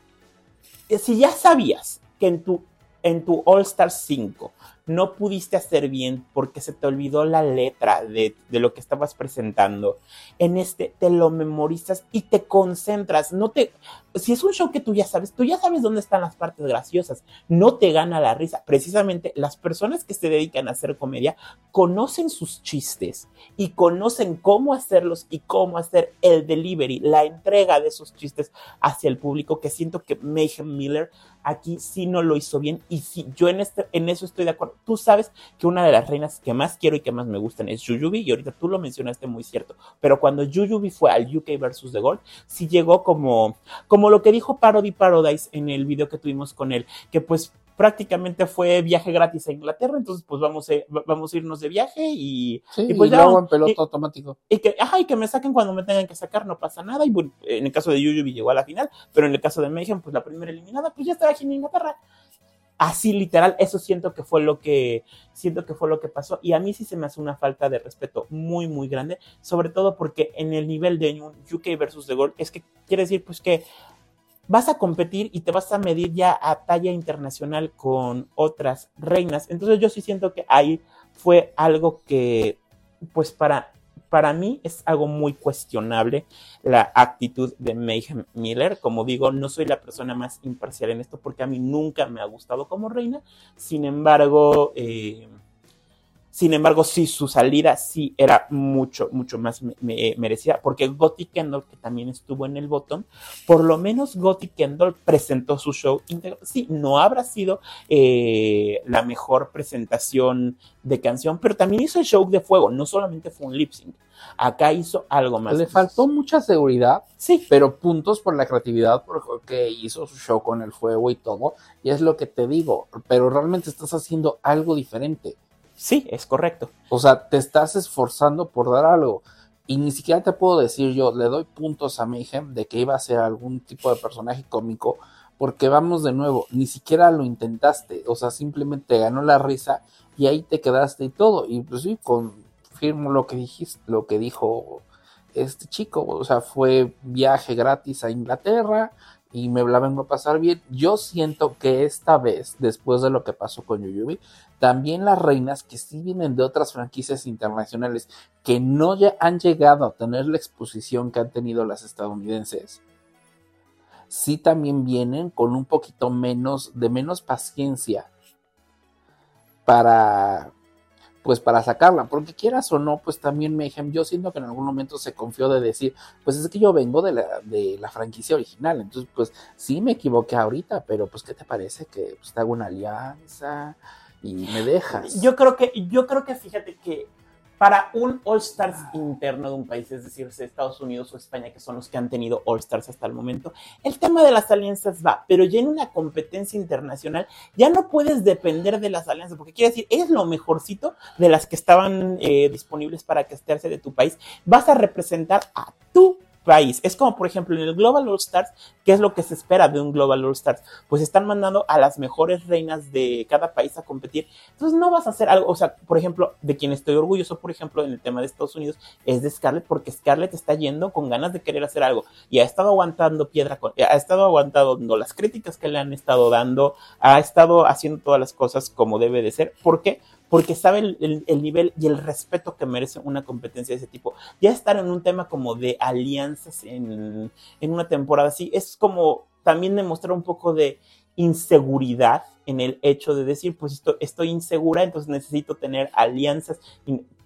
si ya sabías que en tu en tu All Star 5 no pudiste hacer bien porque se te olvidó la letra de, lo que estabas presentando. En este te lo memorizas y te concentras. No te, si es un show que tú ya sabes, tú ya sabes dónde están las partes graciosas. No te gana la risa. Precisamente las personas que se dedican a hacer comedia conocen sus chistes y conocen cómo hacerlos y cómo hacer el delivery, la entrega de esos chistes hacia el público. Que siento que Mayhem Miller aquí sí no lo hizo bien y sí, yo en, este, en eso estoy de acuerdo tú sabes que una de las reinas que más quiero y que más me gustan es Yuyubi, y ahorita tú lo mencionaste muy cierto, pero cuando Yuyubi fue al UK versus The Gold, sí llegó como, como lo que dijo Parody Paradise en el video que tuvimos con él, que pues prácticamente fue viaje gratis a Inglaterra, entonces pues vamos a, vamos a irnos de viaje y, y pues ya, en peloto automático. Y que, ajá, y que me saquen cuando me tengan que sacar, no pasa nada, y bueno, en el caso de Yuyubi llegó a la final, pero en el caso de Mayhem, pues la primera eliminada, pues ya estaba aquí en Inglaterra, así literal, eso siento que fue lo que siento que fue lo que pasó y a mí sí se me hace una falta de respeto muy muy grande, sobre todo porque en el nivel de un UK versus The Gold es que quiere decir pues que vas a competir y te vas a medir ya a talla internacional con otras reinas. Entonces yo sí siento que ahí fue algo que pues para para mí es algo muy cuestionable la actitud de Mayhem Miller. Como digo, no soy la persona más imparcial en esto porque a mí nunca me ha gustado como reina. Sin embargo, eh, sin embargo, sí, su salida sí era mucho, mucho más merecida, porque Gotti Kendall, que también estuvo en el botón, por lo menos Gotti Kendall presentó su show íntegro. Sí, no habrá sido eh, la mejor presentación de canción, pero también hizo el show de fuego, no solamente fue un lip sync. Acá hizo algo más. Le faltó mucha seguridad, sí, pero puntos por la creatividad, porque hizo su show con el fuego y todo. Y es lo que te digo, pero realmente estás haciendo algo diferente. Sí, es correcto. O sea, te estás esforzando por dar algo. Y ni siquiera te puedo decir yo, le doy puntos a Mayhem de que iba a ser algún tipo de personaje cómico, porque vamos de nuevo, ni siquiera lo intentaste, o sea, simplemente ganó la risa y ahí te quedaste y todo. Y pues sí, confirmo lo que dijiste, lo que dijo este chico, o sea, fue viaje gratis a Inglaterra y me la vengo a pasar bien. Yo siento que esta vez, después de lo que pasó con Yuyubi, también las reinas que sí vienen de otras franquicias internacionales que no ya han llegado a tener la exposición que han tenido las estadounidenses, sí también vienen con un poquito menos de menos paciencia para pues para sacarla, porque quieras o no, pues también Mayhem, yo siento que en algún momento se confió de decir, pues es que yo vengo de la, de la franquicia original, entonces pues sí me equivoqué ahorita, pero pues ¿qué te parece que pues, te hago una alianza? y me dejas. Yo creo que, yo creo que fíjate que para un All Stars interno de un país, es decir, Estados Unidos o España, que son los que han tenido All Stars hasta el momento, el tema de las alianzas va, pero ya en una competencia internacional ya no puedes depender de las alianzas, porque quiere decir, es lo mejorcito de las que estaban eh, disponibles para estése de tu país, vas a representar a tu país. Es como, por ejemplo, en el Global All Stars, ¿qué es lo que se espera de un Global All Stars? Pues están mandando a las mejores reinas de cada país a competir. Entonces no vas a hacer algo, o sea, por ejemplo, de quien estoy orgulloso, por ejemplo, en el tema de Estados Unidos, es de Scarlett, porque Scarlett está yendo con ganas de querer hacer algo y ha estado aguantando piedra, ha estado aguantando las críticas que le han estado dando, ha estado haciendo todas las cosas como debe de ser. ¿Por qué? Porque sabe el, nivel y el respeto que merece una competencia de ese tipo. Ya estar en un tema como de alianzas en, una temporada así es como también demostrar un poco de inseguridad en el hecho de decir, pues estoy, estoy insegura, entonces necesito tener alianzas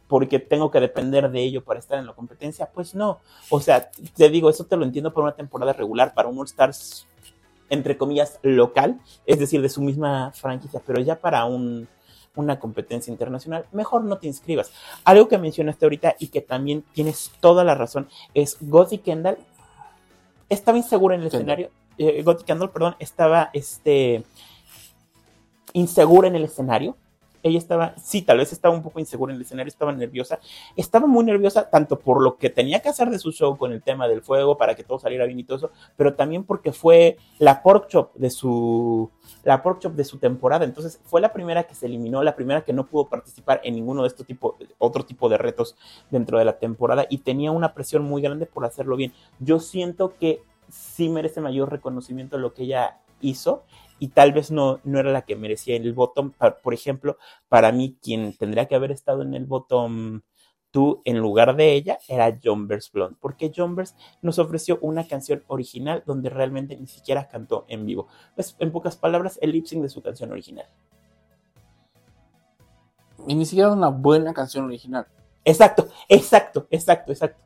porque tengo que depender de ello para estar en la competencia. Pues no, o sea, te digo, eso te lo entiendo para una temporada regular, para un All Stars, entre comillas, local, es decir, de su misma franquicia, pero ya para un una competencia internacional, mejor no te inscribas. Algo que mencionaste ahorita y que también tienes toda la razón es Gotti Kendall estaba insegura en el escenario. Eh, Kendall, perdón, estaba este, insegura en el escenario ella estaba, sí, tal vez estaba un poco insegura en el escenario, estaba nerviosa, estaba muy nerviosa tanto por lo que tenía que hacer de su show con el tema del fuego para que todo saliera bien y todo eso, pero también porque fue la pork chop de su la pork chop de su temporada, entonces fue la primera que se eliminó, la primera que no pudo participar en ninguno de estos tipos, otro tipo de retos dentro de la temporada y tenía una presión muy grande por hacerlo bien. Yo siento que sí merece mayor reconocimiento lo que ella hizo y tal vez no, no era la que merecía en el bottom. Por ejemplo, para mí, quien tendría que haber estado en el bottom tú en lugar de ella era Jumbers Blonde, porque Jumbers nos ofreció una canción original donde realmente ni siquiera cantó en vivo. Es, en pocas palabras, el lip sync de su canción original. Y ni siquiera una buena canción original. Exacto, exacto, exacto, exacto.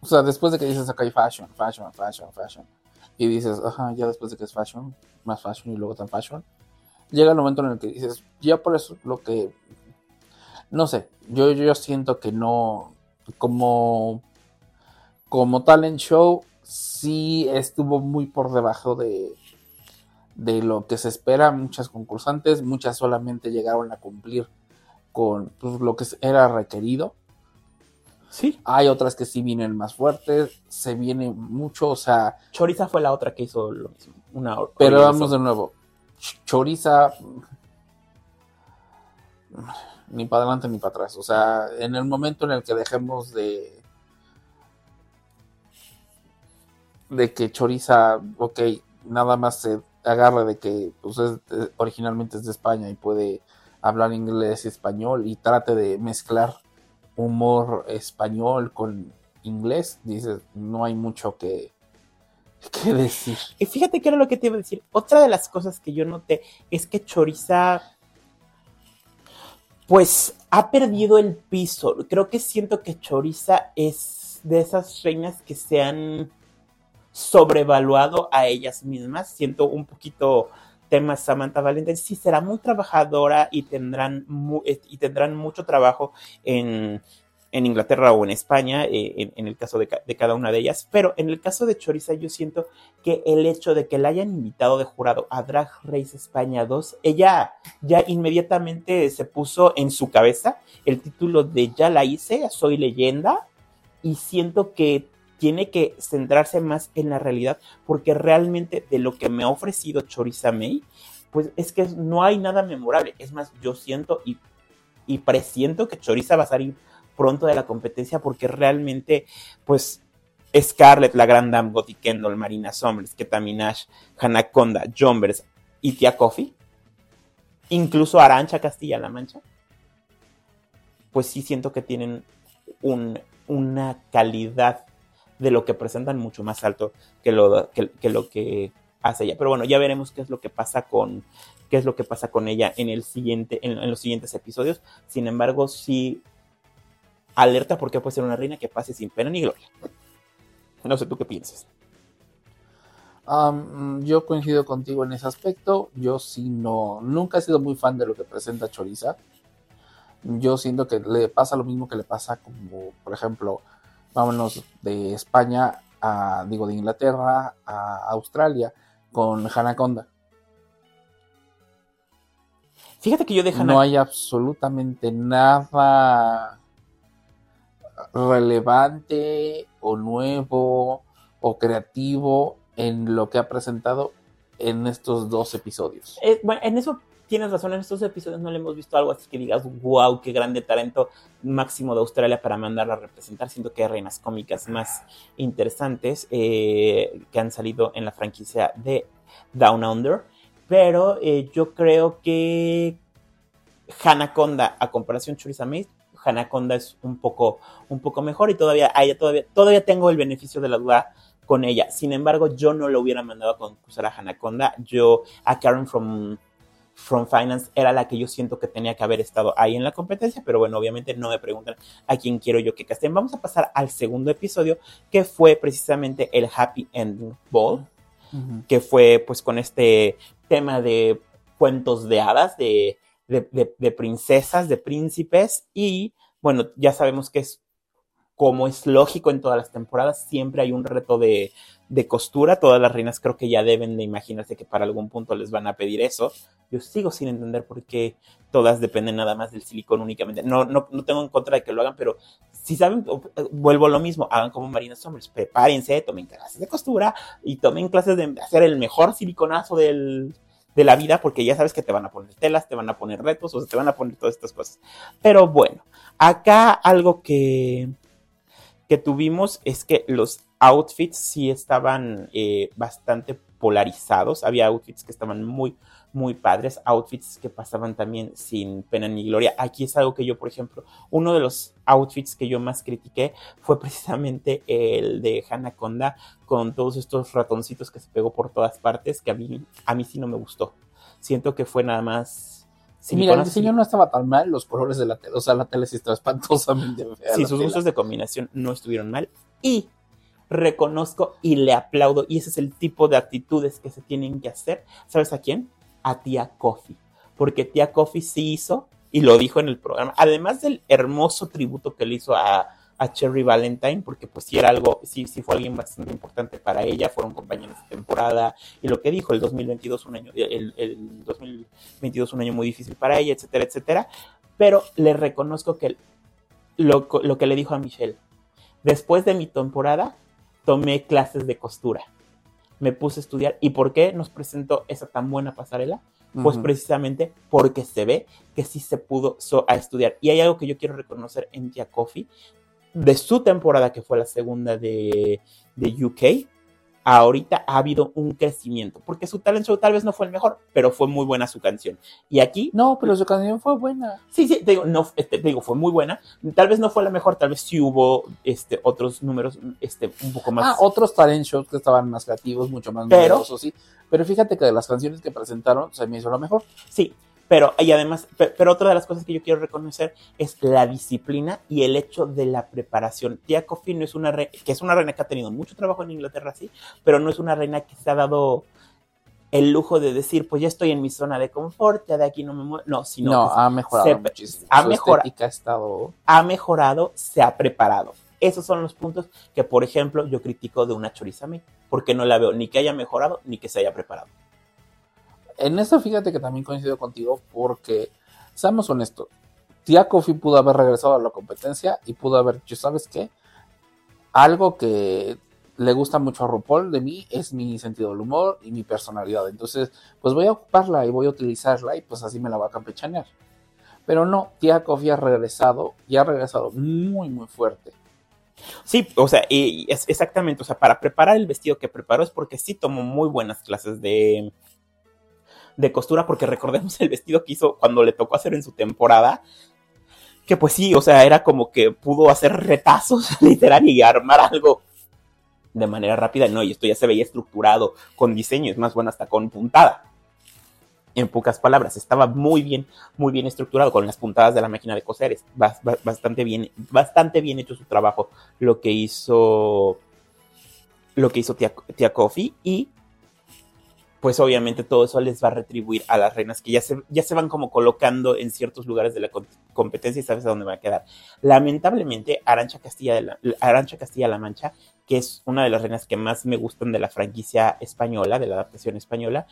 O sea, después de que dices acá hay fashion, fashion, fashion, fashion y dices, ajá, ya después de que es fashion, más fashion y luego tan fashion, llega el momento en el que dices, ya por eso lo que, no sé, yo, yo siento que no, como, como talent show, sí estuvo muy por debajo de, de lo que se espera, muchas concursantes, muchas solamente llegaron a cumplir con pues, lo que era requerido Sí. Hay otras que sí vienen más fuertes, se viene mucho, o sea... Choriza fue la otra que hizo lo mismo. Una pero vamos de nuevo. Choriza... Ni para adelante ni para atrás. O sea, en el momento en el que dejemos de... De que Choriza, ok, nada más se agarre de que pues originalmente es de España y puede hablar inglés y español y trate de mezclar humor español con inglés, dices, no hay mucho que, que decir. Y fíjate que era lo que te iba a decir. Otra de las cosas que yo noté es que Choriza, pues, ha perdido el piso. Creo que siento que Choriza es de esas reinas que se han sobrevaluado a ellas mismas. Siento un poquito tema Samantha Valentine. Sí, será muy trabajadora y tendrán, y tendrán mucho trabajo en, Inglaterra o en España, eh, en, el caso de, cada una de ellas. Pero en el caso de Choriza, yo siento que el hecho de que la hayan invitado de jurado a Drag Race España 2, ella ya inmediatamente se puso en su cabeza el título de Ya la hice, soy leyenda. Y siento que tiene que centrarse más en la realidad, porque realmente de lo que me ha ofrecido Choriza May, pues es que no hay nada memorable. Es más, yo siento y, y presiento que Choriza va a salir pronto de la competencia porque realmente, pues, Scarlett, la Gran Dame, Gotti Kendall, Marina Sombres, Ketaminash, Hanaconda, Jombers y Tia Coffee, incluso Arancha Castilla-La Mancha, pues sí siento que tienen un, una calidad de lo que presentan mucho más alto que lo que, lo que hace ella. Pero bueno, ya veremos qué es lo que pasa con qué es lo que pasa con ella en el siguiente en, los siguientes episodios. Sin embargo, sí alerta porque puede ser una reina que pase sin pena ni gloria. No sé tú qué piensas. yo coincido contigo en ese aspecto. Yo sí no, nunca he sido muy fan de lo que presenta Choriza. Yo siento que le pasa lo mismo que le pasa como, por ejemplo, vámonos de España a, digo, de Inglaterra a Australia con Hanaconda. Fíjate que yo de No hay absolutamente nada relevante o nuevo o creativo en lo que ha presentado en estos dos episodios. Eh, bueno, en eso tienes razón, en estos episodios no le hemos visto algo así que digas, wow, qué grande talento máximo de Australia para mandarla a representar. Siento que hay reinas cómicas más interesantes eh, que han salido en la franquicia de Down Under. Pero eh, yo creo que Hanaconda, a comparación Choriza Maze, Hanaconda es un poco, un poco mejor y todavía, todavía, todavía tengo el beneficio de la duda con ella. Sin embargo, yo no lo hubiera mandado a concursar a Hanaconda. Yo, a Karen from From Finance era la que yo siento que tenía que haber estado ahí en la competencia, pero bueno, obviamente no me preguntan a quién quiero yo que casten. Vamos a pasar al segundo episodio, que fue precisamente el Happy Ending Ball, que fue pues con este tema de cuentos de hadas, de, de princesas, de príncipes, y bueno, ya sabemos que es como es lógico en todas las temporadas, siempre hay un reto de, costura. Todas las reinas creo que ya deben de imaginarse que para algún punto les van a pedir eso. Yo sigo sin entender por qué todas dependen nada más del silicón únicamente. No, no, no tengo en contra de que lo hagan, pero si saben, vuelvo a lo mismo, hagan como marinas hombres, prepárense, tomen clases de costura y tomen clases de hacer el mejor siliconazo del, de la vida, porque ya sabes que te van a poner telas, te van a poner retos, o sea, te van a poner todas estas cosas. Pero bueno, acá algo que, que tuvimos es que los outfits sí estaban eh, bastante polarizados. Había outfits que estaban muy, muy padres, outfits que pasaban también sin pena ni gloria. Aquí es algo que yo, por ejemplo, uno de los outfits que yo más critiqué fue precisamente el de Hanaconda con todos estos ratoncitos que se pegó por todas partes, que a mí, a mí sí no me gustó. Siento que fue nada más Sí, Mira, el diseño no estaba tan mal, los colores de la tele, o sea, la tele sí estaba espantosamente fea. Sí, sus gustos de combinación no estuvieron mal. Y reconozco y le aplaudo. Y ese es el tipo de actitudes que se tienen que hacer. ¿Sabes a quién? A tía Coffee. Porque tía Coffee sí hizo, y lo dijo en el programa, además del hermoso tributo que le hizo a, Cherry Valentine, porque pues sí era algo, sí, sí fue alguien bastante importante para ella, fueron compañeros de temporada, y lo que dijo, el 2022 un año, el, el 2022 un año muy difícil para ella, etcétera, etcétera, pero le reconozco que lo, lo que le dijo a Michelle, después de mi temporada, tomé clases de costura. Me puse a estudiar. ¿Y por qué nos presentó esa tan buena pasarela? Pues precisamente porque se ve que sí se pudo a estudiar. Y hay algo que yo quiero reconocer en Tia Coffee, de su temporada, que fue la segunda de, de UK, ahorita ha habido un crecimiento, porque su talent show tal vez no fue el mejor, pero fue muy buena su canción. Y aquí... No, pero su canción fue buena. Sí, sí, te digo, no, este, te digo, fue muy buena. Tal vez no fue la mejor, tal vez sí hubo este, otros números este, un poco más... Ah, otros talent shows que estaban más creativos, mucho más pero, sí. Pero fíjate que de las canciones que presentaron, se me hizo lo mejor. Sí, pero, y además, pero otra de las cosas que yo quiero reconocer es la disciplina y el hecho de la preparación. Tia Coffee no es una reina, que es una reina que ha tenido mucho trabajo en Inglaterra, sí, pero no es una reina que se ha dado el lujo de decir, pues ya estoy en mi zona de confort, ya de aquí no me muevo. No, sino no, ha mejorado muchísimo. Ha, mejorado, ha, estado... ha mejorado, se ha preparado. Esos son los puntos que, por ejemplo, yo critico de una chorizame, porque no la veo ni que haya mejorado ni que se haya preparado en eso fíjate que también coincido contigo porque, seamos honestos, Tia Coffee pudo haber regresado a la competencia y pudo haber dicho, ¿sabes qué? Algo que le gusta mucho a RuPaul de mí es mi sentido del humor y mi personalidad. Entonces, pues voy a ocuparla y voy a utilizarla y pues así me la va a campechanear. Pero no, Tia Coffee ha regresado y ha regresado muy, muy fuerte. Sí, o sea, y exactamente, o sea, para preparar el vestido que preparó es porque sí tomó muy buenas clases de, de costura, porque recordemos el vestido que hizo cuando le tocó hacer en su temporada, que pues sí, o sea, era como que pudo hacer retazos, literal, y armar algo de manera rápida. No, y esto ya se veía estructurado, con diseño, es más bueno hasta con puntada. En pocas palabras, estaba muy bien, muy bien estructurado con las puntadas de la máquina de coser. Es bastante bien, bastante bien hecho su trabajo, lo que hizo, lo que hizo Tia, Tia Coffee y pues obviamente todo eso les va a retribuir a las reinas que ya se, ya se van como colocando en ciertos lugares de la competencia y sabes a dónde van a quedar. Lamentablemente, Arancha Castilla, de la, Arancha Castilla-La Mancha, que es una de las reinas que más me gustan de la franquicia española, de la adaptación española,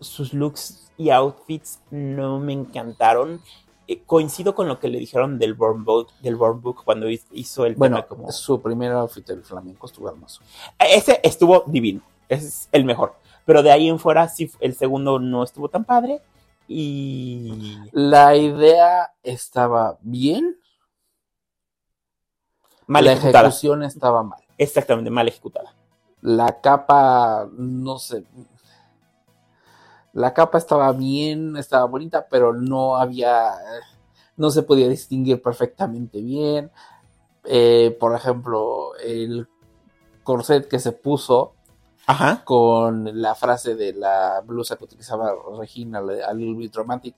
sus looks y outfits no me encantaron. Eh, coincido con lo que le dijeron del Born Book, del Born Book cuando hizo el bueno, como... su primer outfit del flamenco estuvo hermoso. Ese estuvo divino, es el mejor pero de ahí en fuera sí, el segundo no estuvo tan padre. Y. La idea estaba bien. Mal la ejecución estaba mal. Exactamente, mal ejecutada. La capa, no sé. La capa estaba bien, estaba bonita, pero no había. No se podía distinguir perfectamente bien. Eh, por ejemplo, el corset que se puso Con la frase de la blusa que utilizaba Regina, a Little Bit Romantic.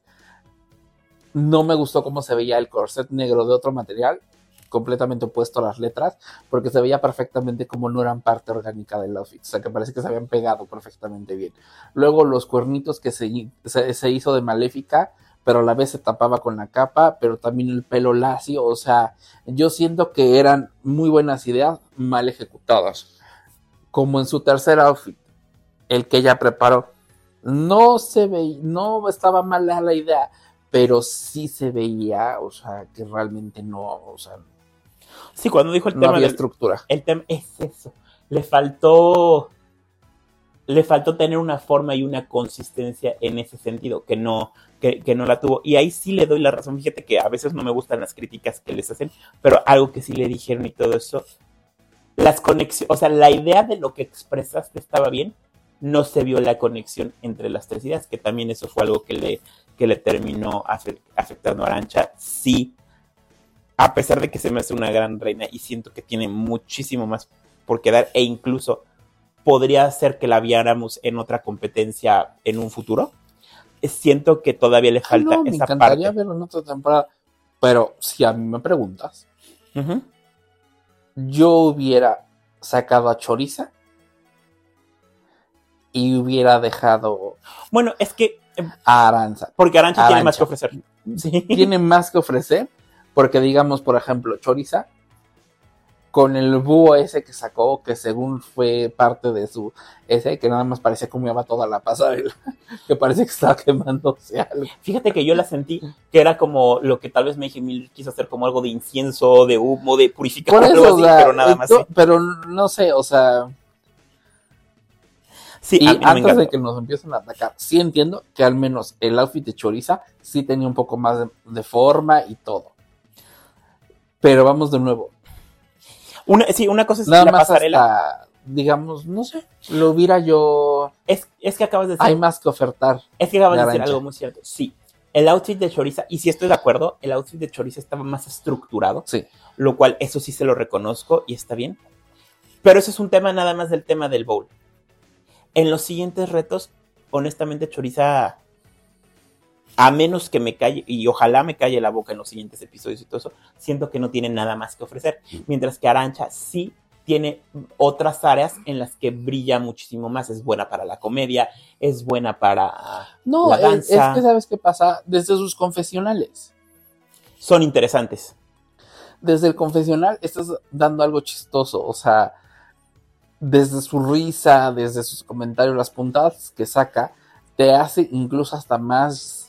No me gustó cómo se veía el corset negro de otro material, completamente opuesto a las letras, porque se veía perfectamente como no eran parte orgánica del outfit, o sea que parece que se habían pegado perfectamente bien. Luego los cuernitos que se, se hizo de maléfica, pero a la vez se tapaba con la capa, pero también el pelo lacio, o sea, yo siento que eran muy buenas ideas mal ejecutadas como en su tercer outfit, el que ella preparó. No se veía, no estaba mala la idea, pero sí se veía, o sea, que realmente no, o sea. Sí, cuando dijo el no tema. Había estructura. El tema es eso. Le faltó. Le faltó tener una forma y una consistencia en ese sentido, que no, que, que, no la tuvo. Y ahí sí le doy la razón. Fíjate que a veces no me gustan las críticas que les hacen, pero algo que sí le dijeron y todo eso las conexiones, o sea, la idea de lo que expresaste estaba bien, no se vio la conexión entre las tres ideas, que también eso fue algo que le, que le terminó afectando a Arancha. Sí, a pesar de que se me hace una gran reina y siento que tiene muchísimo más por quedar e incluso podría ser que la viéramos en otra competencia en un futuro. Siento que todavía le falta no, me encantaría verlo en otra temporada, pero si a mí me preguntas, yo hubiera sacado a Choriza y hubiera dejado. Bueno, es que. Em, a Aranza. Porque Arancha, tiene más que ofrecer. Tiene más que ofrecer, porque digamos, por ejemplo, Choriza con el búho ese que sacó, que según fue parte de su ese, que nada más parecía como iba toda la pasarela, que parece que estaba quemándose algo. Fíjate que yo la sentí que era como lo que tal vez Meiji Miller quiso hacer como algo de incienso, de humo, de purificación, pero nada más. Pero no sé, o sea. Sí, y antes de que nos empiecen a atacar, sí entiendo que al menos el outfit de Choriza sí tenía un poco más de forma y todo. Pero vamos de nuevo, una, sí, una cosa es Nada la pasarela. digamos, no sé, lo hubiera yo... Es, es que acabas de decir... Hay más que ofertar. Es que acabas de decir algo muy cierto. Sí, el outfit de Choriza, y si estoy de acuerdo, el outfit de Choriza estaba más estructurado. Sí. Lo cual, eso sí se lo reconozco y está bien. Pero eso es un tema nada más del tema del bowl. En los siguientes retos, honestamente, Choriza, a menos que me calle, y ojalá me calle la boca en los siguientes episodios y todo eso, siento que no tiene nada más que ofrecer. Mientras que Arancha sí tiene otras áreas en las que brilla muchísimo más. Es buena para la comedia, es buena para no, la danza. Es, es que sabes qué pasa desde sus confesionales. Son interesantes. Desde el confesional estás dando algo chistoso, o sea, desde su risa, desde sus comentarios, las puntadas que saca, te hace incluso hasta más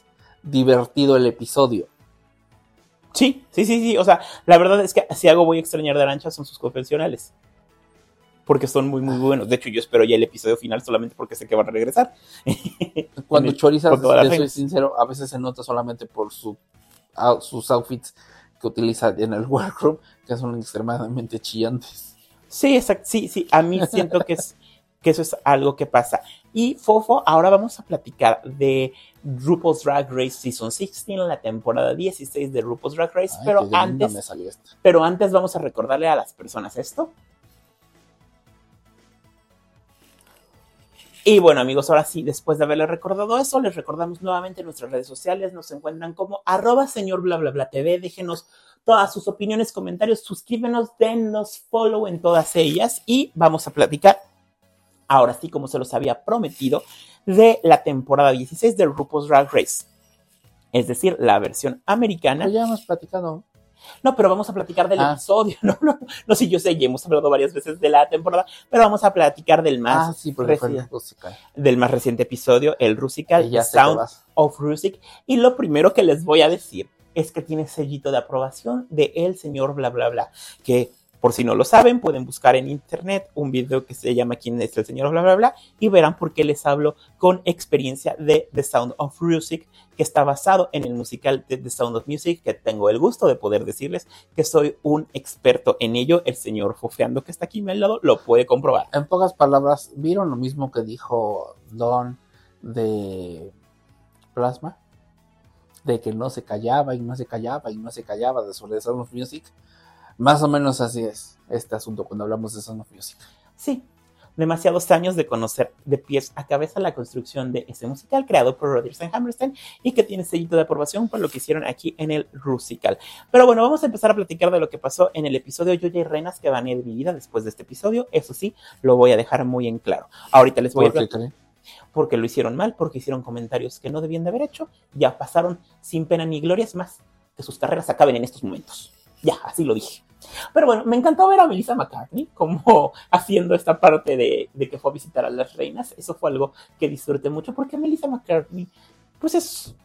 divertido el episodio. Sí, sí, sí, sí. O sea, la verdad es que si algo voy a extrañar de Arancha son sus confesionales. Porque son muy, muy buenos. De hecho, yo espero ya el episodio final solamente porque sé que van a regresar. Cuando Choriza, soy sincero, a veces se nota solamente por su, sus outfits que utiliza en el workroom, que son extremadamente chillantes. Sí, exacto. Sí, sí. A mí siento que es que eso es algo que pasa. Y Fofo, ahora vamos a platicar de RuPaul's Drag Race Season 16, la temporada 16 de RuPaul's Drag Race, pero antes pero antes vamos a recordarle a las personas esto. Y bueno amigos, ahora sí, después de haberles recordado eso, les recordamos nuevamente nuestras redes sociales, nos encuentran como arroba señor bla bla bla TV, déjenos todas sus opiniones, comentarios, suscríbenos, denos follow en todas ellas y vamos a platicar ahora sí, como se los había prometido, de la temporada 16 de RuPaul's Drag Race. Es decir, la versión americana. ya hemos platicado. No, pero vamos a platicar del ah. episodio. No, no, no, sí, yo sé, ya hemos hablado varias veces de la temporada, pero vamos a platicar del más, ah, sí, reciente, del más reciente episodio, el Rusical, Sound of Rusic. Y lo primero que les voy a decir es que tiene sellito de aprobación de el señor bla bla bla, que por si no lo saben, pueden buscar en internet un video que se llama ¿Quién es el señor? bla bla bla y verán por qué les hablo con experiencia de The Sound of Music, que está basado en el musical de The Sound of Music, que tengo el gusto de poder decirles que soy un experto en ello. El señor Fofeando que está aquí a mi lado lo puede comprobar. En pocas palabras, ¿vieron lo mismo que dijo Don de Plasma? De que no se callaba y no se callaba y no se callaba de sobre The Sound of Music más o menos así es este asunto cuando hablamos de Sound of Music. Sí, demasiados años de conocer de pies a cabeza la construcción de este musical creado por Rodgers Hammerstein y que tiene sellito de aprobación por lo que hicieron aquí en el Rusical. Pero bueno, vamos a empezar a platicar de lo que pasó en el episodio Yo y Reinas que baneé de mi vida después de este episodio. Eso sí, lo voy a dejar muy en claro. Ahorita les voy a explicar. Porque lo hicieron mal, porque hicieron comentarios que no debían de haber hecho. Ya pasaron sin pena ni gloria, es más, que sus carreras acaben en estos momentos. Ya, así lo dije. Pero bueno, me encantó ver a Melissa McCartney como haciendo esta parte de, que fue a visitar a las reinas. Eso fue algo que disfruté mucho porque Melissa McCartney, pues es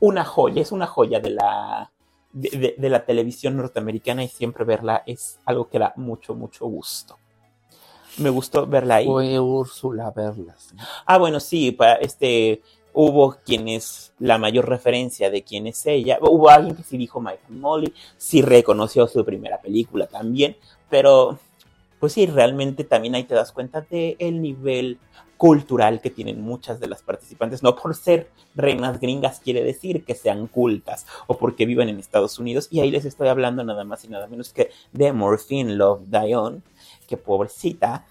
una joya, es una joya de la, de, la televisión norteamericana y siempre verla es algo que da mucho, mucho gusto. Me gustó verla ahí. Fue Úrsula verlas. Ah, bueno, sí, para este hubo quien es la mayor referencia de quién es ella, hubo alguien que sí dijo Michael Molly, sí reconoció su primera película también, pero pues sí, realmente también ahí te das cuenta del el nivel cultural que tienen muchas de las participantes, no por ser reinas gringas quiere decir que sean cultas o porque viven en Estados Unidos, y ahí les estoy hablando nada más y nada menos que de Morphine Love Dion, que pobrecita,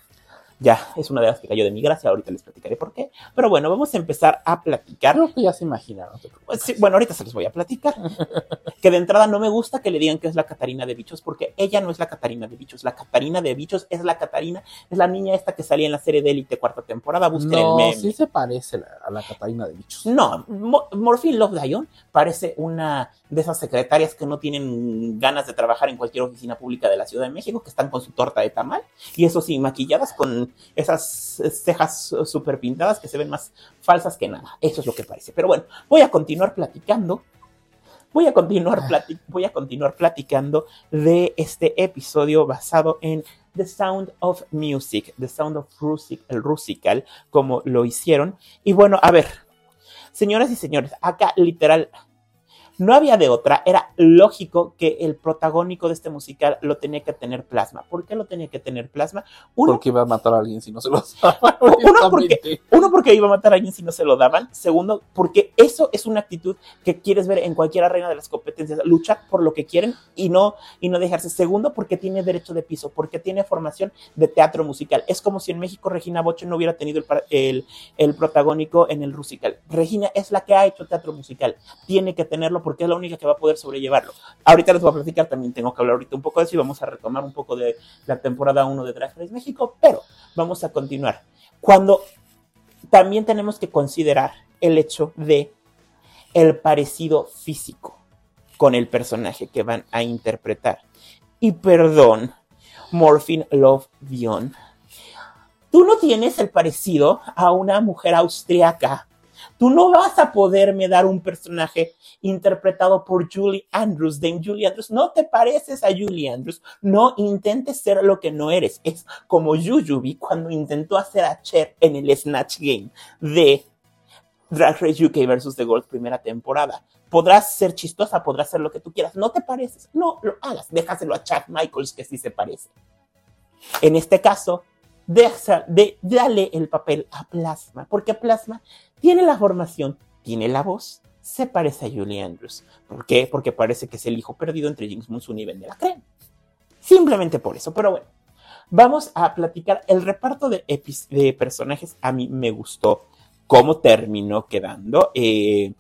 ya es una de las que cayó de mi gracia, ahorita les platicaré por qué. Pero bueno, vamos a empezar a platicar. Creo que ya se imaginaron. Bueno, ahorita se los voy a platicar. que de entrada no me gusta que le digan que es la Catarina de Bichos, porque ella no es la Catarina de Bichos. La Catarina de Bichos es la Catarina, es la niña esta que salía en la serie de Élite cuarta temporada. Busquen no, el meme. sí se parece a la Catarina de Bichos. No, Morphine Love Dion parece una de esas secretarias que no tienen ganas de trabajar en cualquier oficina pública de la Ciudad de México, que están con su torta de tamal, y eso sí, maquilladas con esas cejas súper pintadas que se ven más falsas que nada. Eso es lo que parece. Pero bueno, voy a continuar platicando. Voy a continuar, voy a continuar platicando de este episodio basado en The Sound of Music, The Sound of Rusic, el Rusical, como lo hicieron. Y bueno, a ver, señoras y señores, acá literal no había de otra, era lógico que el protagónico de este musical lo tenía que tener plasma. ¿Por qué lo tenía que tener plasma? Uno, porque iba a matar a alguien si no se lo daban. Uno porque, uno, porque iba a matar a alguien si no se lo daban. Segundo, porque eso es una actitud que quieres ver en cualquier reina de las competencias, luchar por lo que quieren y no, y no dejarse. Segundo, porque tiene derecho de piso, porque tiene formación de teatro musical. Es como si en México Regina Boche no hubiera tenido el, el, el protagónico en el musical. Regina es la que ha hecho teatro musical. Tiene que tenerlo porque es la única que va a poder sobrellevarlo. Ahorita les voy a platicar, también tengo que hablar ahorita un poco de eso y vamos a retomar un poco de la temporada 1 de Drag Race México, pero vamos a continuar. Cuando también tenemos que considerar el hecho de el parecido físico con el personaje que van a interpretar. Y perdón, Morphine Love Dion. Tú no tienes el parecido a una mujer austriaca Tú no vas a poderme dar un personaje interpretado por Julie Andrews, Dame Julie Andrews. No te pareces a Julie Andrews. No intentes ser lo que no eres. Es como Yuyubi cuando intentó hacer a Cher en el Snatch Game de Drag Race UK versus The Gold primera temporada. Podrás ser chistosa, podrás ser lo que tú quieras. No te pareces. No lo hagas. Déjaselo a Chad Michaels que sí se parece. En este caso, deja, de, dale el papel a Plasma, porque Plasma tiene la formación, tiene la voz, se parece a Julie Andrews. ¿Por qué? Porque parece que es el hijo perdido entre James Monsoon y Ben la. Simplemente por eso, pero bueno. Vamos a platicar el reparto de, de personajes. A mí me gustó cómo terminó quedando. Eh,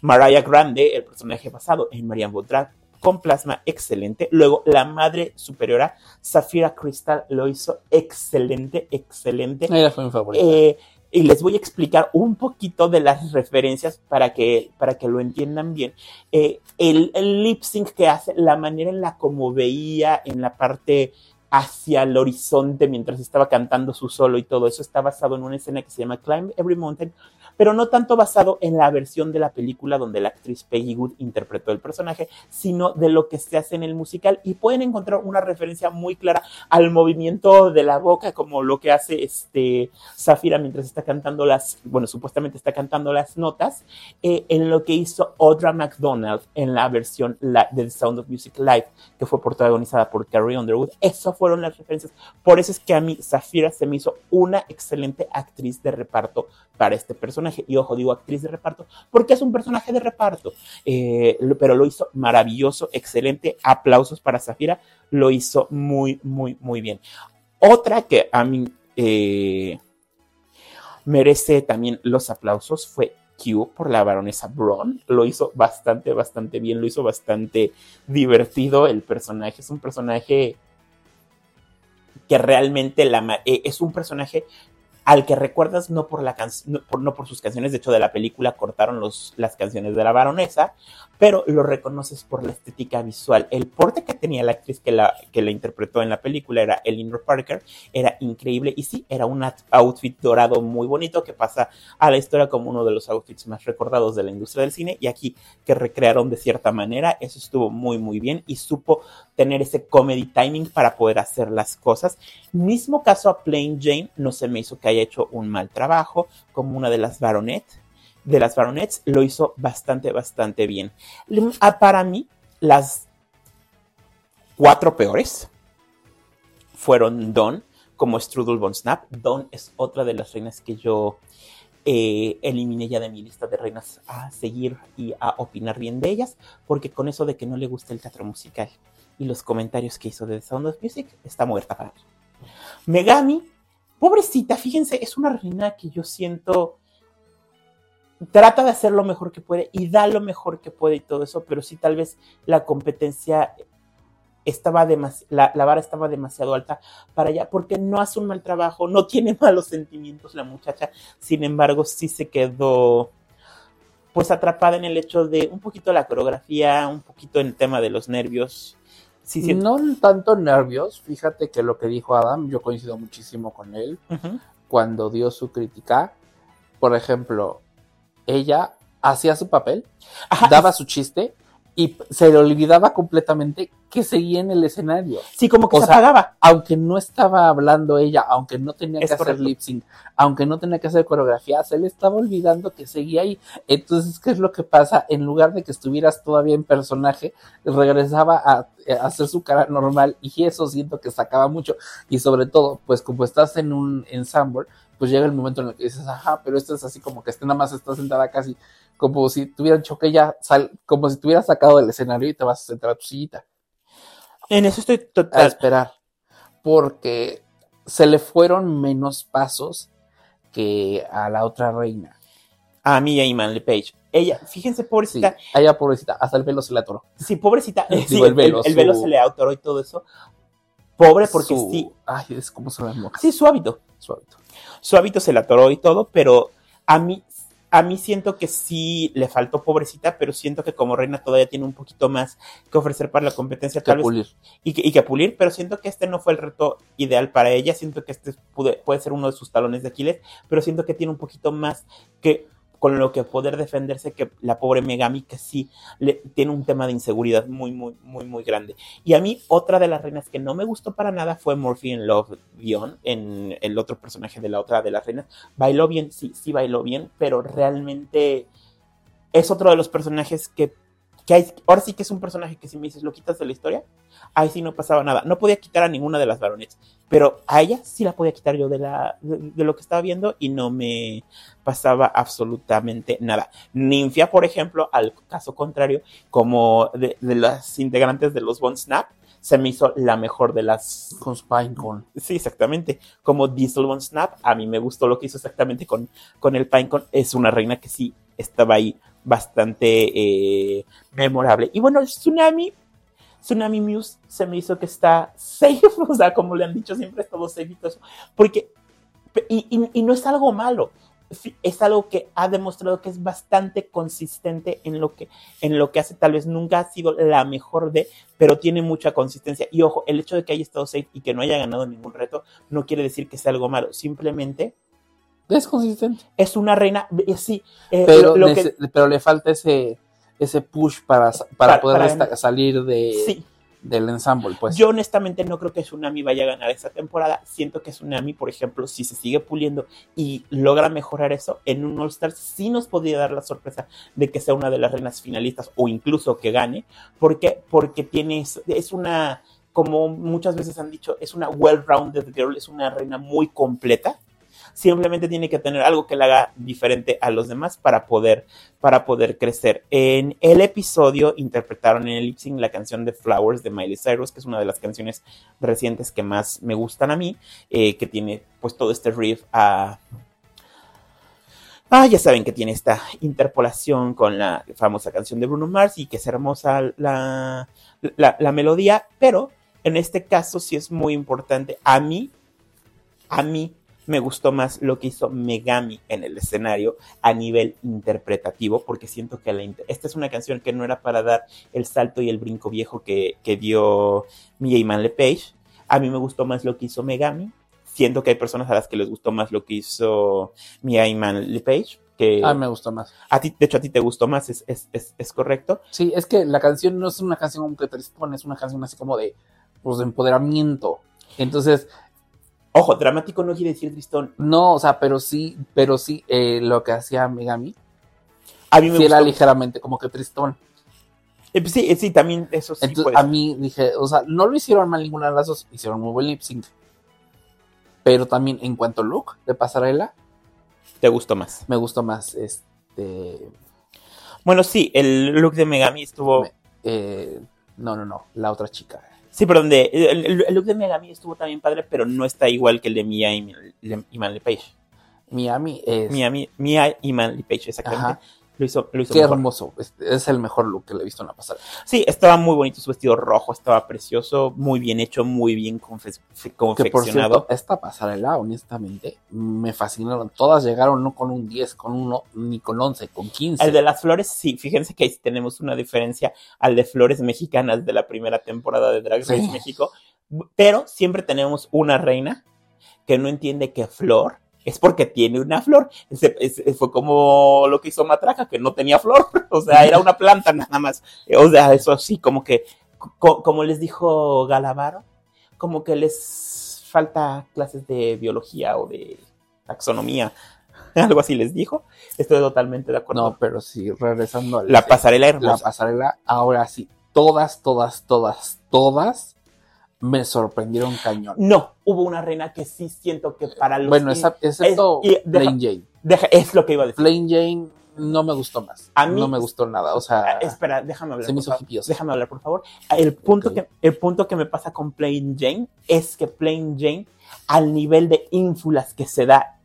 Mariah Grande, el personaje basado en Marianne Bodrag, con plasma excelente. Luego, la madre superiora, Zafira Crystal, lo hizo excelente, excelente. Ella fue mi favorita. Eh, y les voy a explicar un poquito de las referencias para que, para que lo entiendan bien. Eh, el, el lip sync que hace, la manera en la como veía en la parte hacia el horizonte mientras estaba cantando su solo y todo eso está basado en una escena que se llama Climb Every Mountain, pero no tanto basado en la versión de la película donde la actriz Peggy Good interpretó el personaje, sino de lo que se hace en el musical y pueden encontrar una referencia muy clara al movimiento de la boca, como lo que hace este Zafira mientras está cantando las, bueno, supuestamente está cantando las notas, eh, en lo que hizo Audra McDonald en la versión la, de The Sound of Music Live, que fue protagonizada por Carrie Underwood. Eso fueron las referencias. Por eso es que a mí Zafira se me hizo una excelente actriz de reparto para este personaje. Y ojo, digo actriz de reparto porque es un personaje de reparto, eh, pero lo hizo maravilloso, excelente. Aplausos para Zafira, lo hizo muy, muy, muy bien. Otra que a mí eh, merece también los aplausos fue Q por la baronesa Braun. Lo hizo bastante, bastante bien, lo hizo bastante divertido el personaje. Es un personaje que realmente la, eh, es un personaje al que recuerdas no por, la no, por, sus canciones, de hecho de la película cortaron las canciones de la baronesa, pero lo reconoces por la estética visual. El porte que tenía la actriz que la, que la interpretó en la película era Elinor Parker, era increíble y sí, era un outfit dorado muy bonito que pasa a la historia como uno de los outfits más recordados de la industria del cine y aquí que recrearon de cierta manera, eso estuvo muy muy bien y supo tener ese comedy timing para poder hacer las cosas. Mismo caso a Plain Jane, no se me hizo que haya hecho un mal trabajo como una de las baronet de las Baronets lo hizo bastante, bastante bien. Ah, para mí, las cuatro peores fueron Don como Strudel Von Snap. Don es otra de las reinas que yo eh, eliminé ya de mi lista de reinas a seguir y a opinar bien de ellas, porque con eso de que no le gusta el teatro musical y los comentarios que hizo de The Sound of Music, está muerta para mí. Megami, pobrecita, fíjense, es una reina que yo siento trata de hacer lo mejor que puede y da lo mejor que puede y todo eso, pero sí tal vez la competencia estaba la, la, vara estaba demasiado alta para ella, porque no hace un mal trabajo, no tiene malos sentimientos la muchacha, sin embargo sí se quedó pues atrapada en el hecho de un poquito la coreografía, un poquito en el tema de los nervios. Sí, No tanto nervios, fíjate que lo que dijo Adam, yo coincido muchísimo con él, cuando dio su crítica, por ejemplo, ella hacía su papel, daba su chiste, y se le olvidaba completamente que seguía en el escenario. Sí, como que se apagaba. Aunque no estaba hablando ella, aunque no tenía que hacer lip sync, aunque no tenía que hacer coreografía, se le estaba olvidando que seguía ahí. Entonces, ¿qué es lo que pasa? En lugar de que estuvieras todavía en personaje, regresaba a, a hacer su cara normal y eso siento que sacaba mucho. Y sobre todo, pues como estás en un ensemble, pues llega el momento en el que dices, ajá, pero esto es así como que este nada más está sentada casi como si tuvieran choque ya, sal, como si tuvieras sacado del escenario y te vas a sentar a tu sillita. En eso estoy total. A esperar. Porque se le fueron menos pasos que a la otra reina. A mí y a Page. Ella, fíjense, pobrecita. Sí, ella, pobrecita, hasta el velo se le atoró. Sí, pobrecita. sí, el, velo, el, velo se le atoró y todo eso. Pobre porque sí. Ay, es como se llama. Sí, su hábito. Su hábito. Su hábito se le atoró y todo, pero a mí a mí siento que sí le faltó pobrecita, pero siento que como reina todavía tiene un poquito más que ofrecer para la competencia. Que tal pulir. y, que, y que pulir, pero siento que este no fue el reto ideal para ella. Siento que este puede, puede ser uno de sus talones de Aquiles, pero siento que tiene un poquito más que con lo que poder defenderse que la pobre Megami que sí tiene un tema de inseguridad muy, muy, muy, muy grande. Y a mí otra de las reinas que no me gustó para nada fue Morphy en Love Beyond, en el otro personaje de la otra de las reinas. Bailó bien, sí, sí bailó bien, pero realmente es otro de los personajes que que hay, ahora sí que es un personaje que si me dices lo quitas de la historia, ahí sí no pasaba nada. No podía quitar a ninguna de las varones, pero a ella sí la podía quitar yo de, la, de, lo que estaba viendo y no me pasaba absolutamente nada. Ninfia, por ejemplo, al caso contrario, como de, las integrantes de los Bone Snap, se me hizo la mejor de las. Con Pinecone. Sí, exactamente. Como Diesel Bone Snap, a mí me gustó lo que hizo exactamente con, con el Pinecone. Es una reina que sí estaba ahí bastante eh, memorable. Y bueno, el Tsunami, Tsunami Muse se me hizo que está safe, o sea, como le han dicho, siempre todo safe y todo eso, porque, y, y, no es algo malo, es algo que ha demostrado que es bastante consistente en lo que, en lo que hace, tal vez nunca ha sido la mejor de, pero tiene mucha consistencia. Y ojo, el hecho de que haya estado safe y que no haya ganado ningún reto no quiere decir que sea algo malo, simplemente es consistente. Es una reina, eh, sí. Eh, pero, pero le falta ese, ese push para, para, poder salir de, del ensamble, pues. Yo honestamente no creo que Tsunami vaya a ganar esta temporada. Siento que Tsunami, por ejemplo, si se sigue puliendo y logra mejorar eso, en un All-Star sí nos podría dar la sorpresa de que sea una de las reinas finalistas o incluso que gane. porque Porque tiene, es una, como muchas veces han dicho, es una well-rounded girl, es una reina muy completa simplemente tiene que tener algo que le haga diferente a los demás para poder, para poder crecer. En el episodio interpretaron en el lip la canción de Flowers de Miley Cyrus, que es una de las canciones recientes que más me gustan a mí, eh, que tiene pues todo este riff a... Ah, ya saben que tiene esta interpolación con la famosa canción de Bruno Mars y que es hermosa la, la, la melodía, pero en este caso sí es muy importante. A mí, a mí me gustó más lo que hizo Megami en el escenario a nivel interpretativo, porque siento que la esta es una canción que no era para dar el salto y el brinco viejo que, que dio Mia Iman LePage. A mí me gustó más lo que hizo Megami. Siento que hay personas a las que les gustó más lo que hizo Mia Iman LePage. Que a mí me gustó más. A ti, de hecho, a ti te gustó más, es, es, es, correcto. Sí, es que la canción no es una canción como que te es una canción así como de, pues, de empoderamiento. Entonces, Ojo, dramático no quiere decir tristón. No, o sea, pero sí, pero sí, eh, lo que hacía Megami. A mí me sí era ligeramente como que tristón. Eh, pues sí, eh, sí, también eso sí. Entonces, a mí dije, o sea, no lo hicieron mal ninguna de las dos, hicieron muy buen lip sync. Pero también en cuanto look de pasarela. ¿Te gustó más? Me gustó más, este. Bueno, sí, el look de Megami estuvo. no, no, no, la otra chica. Sí, pero donde el, look de Megami estuvo también padre, pero no está igual que el de Mia y, y Manly Page. Miami es. Miami, Mia y Manly Page, exactamente. Lo hizo, lo hizo Qué hermoso. Es, el mejor look que le he visto en la pasada. Sí, estaba muy bonito su vestido rojo, estaba precioso, muy bien hecho, muy bien confeccionado. Que por cierto, esta pasarela, honestamente, me fascinaron. Todas llegaron no con un 10, con uno, ni con 11, con 15. El de las flores, sí, fíjense que ahí tenemos una diferencia al de flores mexicanas de la primera temporada de Drag Race México. Pero siempre tenemos una reina que no entiende que flor es porque tiene una flor. fue como lo que hizo Matraca, que no tenía flor, o sea, era una planta nada más. O sea, eso sí, como que, como les dijo Galavaro, como que les falta clases de biología o de taxonomía, algo así les dijo. Estoy totalmente de acuerdo. No, pero sí, regresando a la pasarela hermosa. La pasarela, ahora sí, todas, todas, todas, todas me sorprendieron cañón. No, hubo una reina que sí siento que para los. Bueno, excepto Plain Jane. es lo que iba a decir. Plain Jane no me gustó más. A mí no me gustó nada. O sea, ah, espera, déjame hablar. Se me hizo Déjame hablar, por favor. El punto, que, el punto que me pasa con Plain Jane es que Plain Jane, al nivel de ínfulas que se da,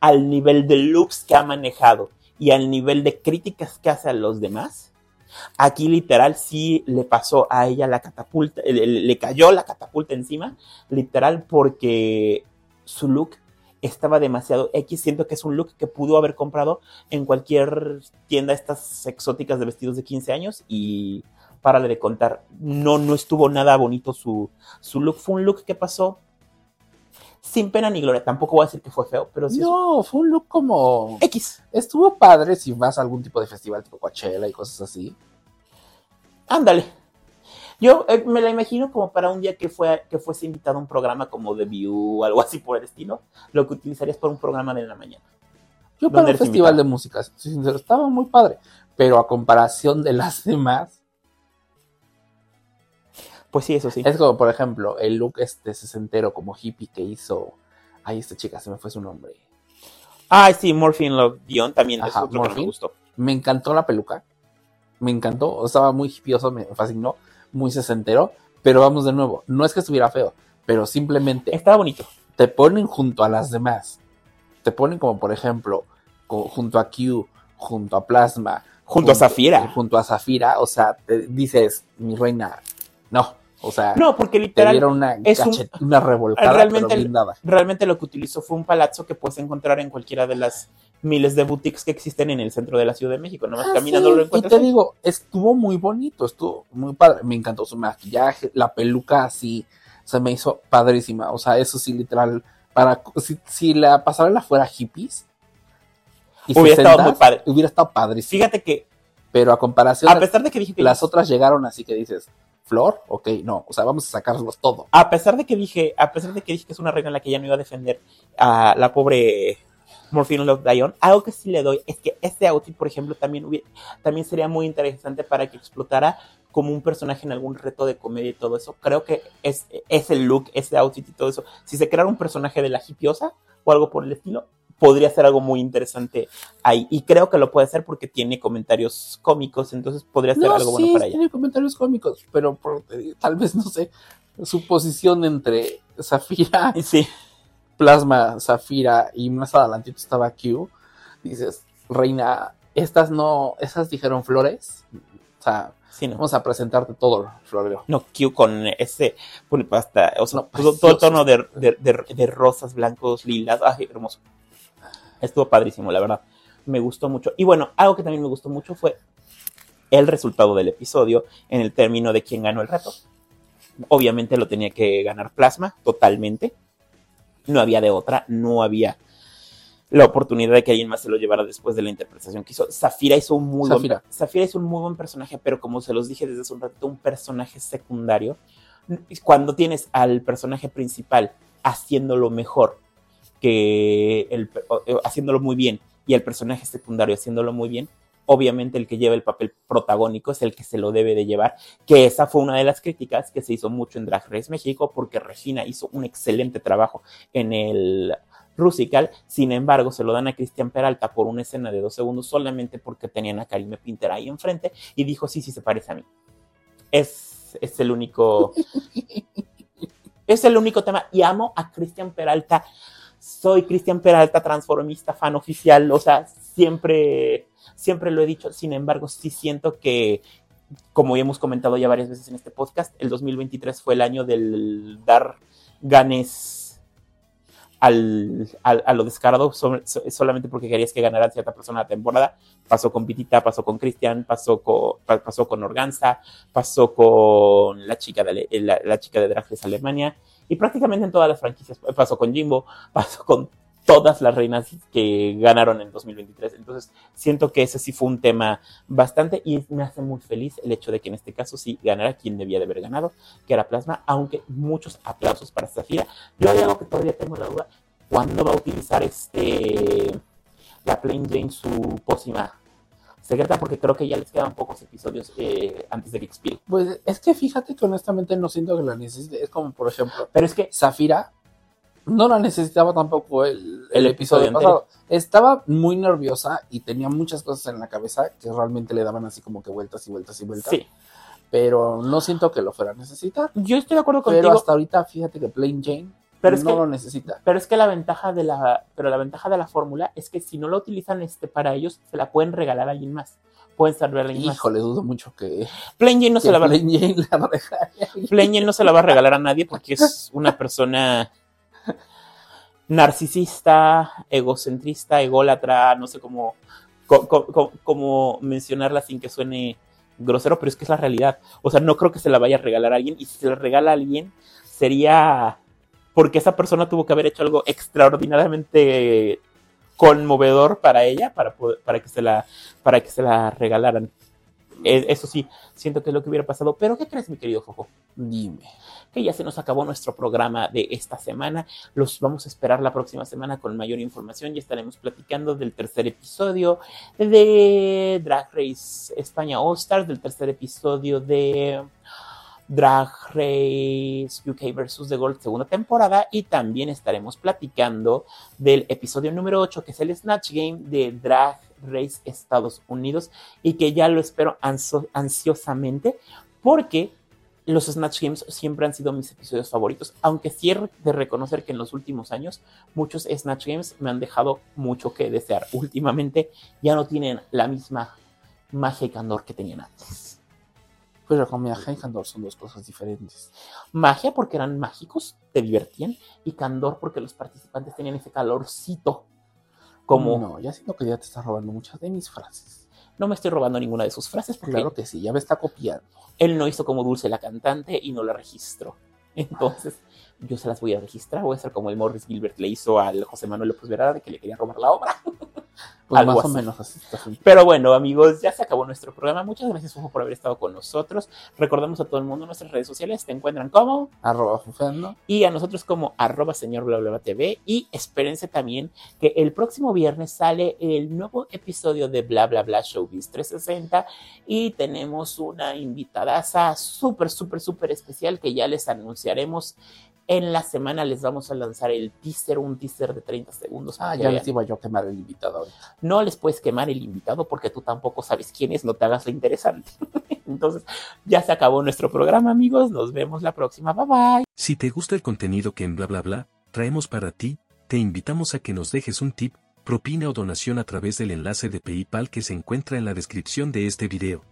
al nivel de looks que ha manejado y al nivel de críticas que hace a los demás, Aquí literal sí le pasó a ella la catapulta, le, cayó la catapulta encima, literal porque su look estaba demasiado X, siento que es un look que pudo haber comprado en cualquier tienda estas exóticas de vestidos de 15 años. Y para de contar, no, no estuvo nada bonito su, su look, fue un look que pasó sin pena ni gloria. Tampoco voy a decir que fue feo, pero sí. No, fue un look como. X. Estuvo padre si vas a algún tipo de festival tipo Coachella y cosas así. Ándale. Yo eh, me la imagino como para un día que, fue, que fuese invitado a un programa como The View o algo así por el estilo. Lo que utilizarías para un programa de la mañana. Yo para un festival de música, sincero, estaba muy padre. Pero a comparación de las demás. Pues sí, eso sí. Es como, por ejemplo, el look este sesentero como hippie que hizo. Ay, esta chica, se me fue su nombre. Ah, sí, Morphine Love Dion también es otro que me gustó. Me encantó la peluca. Me encantó. Estaba muy hippioso, me fascinó. Muy sesentero. Pero vamos de nuevo. No es que estuviera feo, pero simplemente. Estaba bonito. Te ponen junto a las demás. Te ponen como, por ejemplo, junto a Q, junto a Plasma. Junto, a Zafira. Junto a Zafira. O sea, te dices, mi reina, no, o sea, no, porque literal una, es una revolcada, realmente, realmente lo que utilizó fue un palazzo que puedes encontrar en cualquiera de las miles de boutiques que existen en el centro de la Ciudad de México. Nomás ah, caminando lo encuentras. Y te digo, estuvo muy bonito, estuvo muy padre. Me encantó su maquillaje, la peluca así, se me hizo padrísima. O sea, eso sí, literal, para si, si la pasarela fuera hippies. hubiera estado muy padre. Hubiera estado padrísimo. Fíjate que. Pero a comparación. A pesar de que dije que. Las otras llegaron así que dices Flor, ok, no, o sea, vamos a sacarlos todo. A pesar de que dije, a pesar de que dije que es una reina en la que ya no iba a defender a la pobre Morphine Love Dion, algo que sí le doy es que este outfit, por ejemplo, también, hubiera, también sería muy interesante para que explotara como un personaje en algún reto de comedia y todo eso. Creo que es, es el look, ese outfit y todo eso. Si se creara un personaje de la hipiosa o algo por el estilo, podría ser algo muy interesante ahí. Y creo que lo puede hacer porque tiene comentarios cómicos, entonces podría ser algo bueno para ella. Tiene comentarios cómicos, pero eh, tal vez, no sé, su posición entre Zafira, sí. Plasma, Zafira y más adelantito estaba Q. Dices, Reina, estas no, esas dijeron flores. O sea, Vamos a presentarte todo, florero. No, Q con ese, hasta, o sea, todo, el tono de, de, rosas, blancos, lilas, ay, hermoso. Estuvo padrísimo, la verdad. Me gustó mucho. Y bueno, algo que también me gustó mucho fue el resultado del episodio en el término de quién ganó el reto. Obviamente lo tenía que ganar Plasma, totalmente. No había de otra, no había la oportunidad de que alguien más se lo llevara después de la interpretación que hizo. Zafira hizo un muy buen, Zafira hizo un muy buen personaje, pero como se los dije desde hace un ratito, un personaje secundario. Cuando tienes al personaje principal haciéndolo mejor que el, eh, haciéndolo muy bien y el personaje secundario haciéndolo muy bien, obviamente el que lleva el papel protagónico es el que se lo debe de llevar, que esa fue una de las críticas que se hizo mucho en Drag Race México, porque Regina hizo un excelente trabajo en el Rusical, sin embargo se lo dan a Cristian Peralta por una escena de dos segundos solamente porque tenían a Karime Pinter ahí enfrente y dijo, sí, sí, se parece a mí. Es, es el único... es el único tema y amo a Cristian Peralta soy Cristian Peralta, transformista, fan oficial, o sea, siempre, siempre lo he dicho, sin embargo, sí siento que, como ya hemos comentado ya varias veces en este podcast, el 2023 fue el año del dar ganes al, a lo descarado solamente porque querías que ganara cierta persona la temporada. Pasó con Pitita, pasó con Cristian, pasó con, pasó con Organza, pasó con la chica de, la, chica de Drag Alemania y prácticamente en todas las franquicias. Pasó con Jimbo, pasó con todas las reinas que ganaron en 2023. Entonces, siento que ese sí fue un tema bastante y me hace muy feliz el hecho de que en este caso sí ganara quien debía de haber ganado, que era Plasma, aunque muchos aplausos para Zafira. Yo hay algo que todavía tengo la duda, ¿cuándo va a utilizar este la Plain Jane su pócima secreta? Porque creo que ya les quedan pocos episodios eh, antes de que expire. Pues es que fíjate que honestamente no siento que la necesite. Es como, por ejemplo, pero es que Zafira no la necesitaba tampoco el, episodio, pasado. Estaba muy nerviosa y tenía muchas cosas en la cabeza que realmente le daban así como que vueltas y vueltas y vueltas. Sí. Pero no siento que lo fuera a necesitar. Yo estoy de acuerdo contigo. Pero hasta ahorita, fíjate que Plain Jane pero no lo necesita. Pero es que la ventaja de la, pero la ventaja de la fórmula es que si no la utilizan este para ellos, se la pueden regalar a alguien más. Pueden saber a alguien más. Híjole, dudo mucho que. Plain no se la va a regalar. Plain no se la va a regalar a nadie porque es una persona narcisista, egocentrista, ególatra, no sé cómo, cómo, mencionarla sin que suene grosero, pero es que es la realidad. O sea, no creo que se la vaya a regalar a alguien y si se la regala a alguien sería porque esa persona tuvo que haber hecho algo extraordinariamente conmovedor para ella para, para, que, se la, para que se la regalaran. E, eso sí, siento que es lo que hubiera pasado. Pero, ¿qué crees, mi querido Jojo? Dime. Que ya se nos acabó nuestro programa de esta semana. Los vamos a esperar la próxima semana con mayor información. Ya estaremos platicando del tercer episodio de Drag Race España All Stars, del tercer episodio de Drag Race UK vs. The Gold segunda temporada y también estaremos platicando del episodio número 8 que es el Snatch Game de Drag Race Estados Unidos y que ya lo espero ansiosamente porque los Snatch Games siempre han sido mis episodios favoritos, aunque cierro de reconocer que en los últimos años muchos Snatch Games me han dejado mucho que desear. Últimamente ya no tienen la misma magia y candor que tenían antes. Pero con magia y candor son dos cosas diferentes. Magia porque eran mágicos, te divertían, y candor porque los participantes tenían ese calorcito como... No, ya siento que ya te estás robando muchas de mis frases. No me estoy robando ninguna de sus frases porque... Claro que sí, ya me está copiando. Él no hizo como Dulce la cantante y no la registró. Entonces, yo se las voy a registrar. Voy a ser como el Morris Gilbert le hizo al José Manuel López Verada de que le quería robar la obra. Pues más o menos así Pero bueno, amigos, ya se acabó nuestro programa. Muchas gracias, por haber estado con nosotros. Recordamos a todo el mundo nuestras redes sociales. Te encuentran como arroba fufendo. Y a nosotros como arroba señor bla, bla, TV. Y espérense también que el próximo viernes sale el nuevo episodio de Bla Bla Bla Showbiz 360. Y tenemos una invitadaza súper, súper, súper especial que ya les anunciaremos en la semana les vamos a lanzar el teaser, un teaser de 30 segundos. Ah, ya les iba yo a quemar el invitado ahorita. No les puedes quemar el invitado porque tú tampoco sabes quién es, no te hagas lo interesante. Entonces, ya se acabó nuestro programa, amigos. Nos vemos la próxima. Bye bye. Si te gusta el contenido que en bla bla bla traemos para ti, te invitamos a que nos dejes un tip, propina o donación a través del enlace de PayPal que se encuentra en la descripción de este video.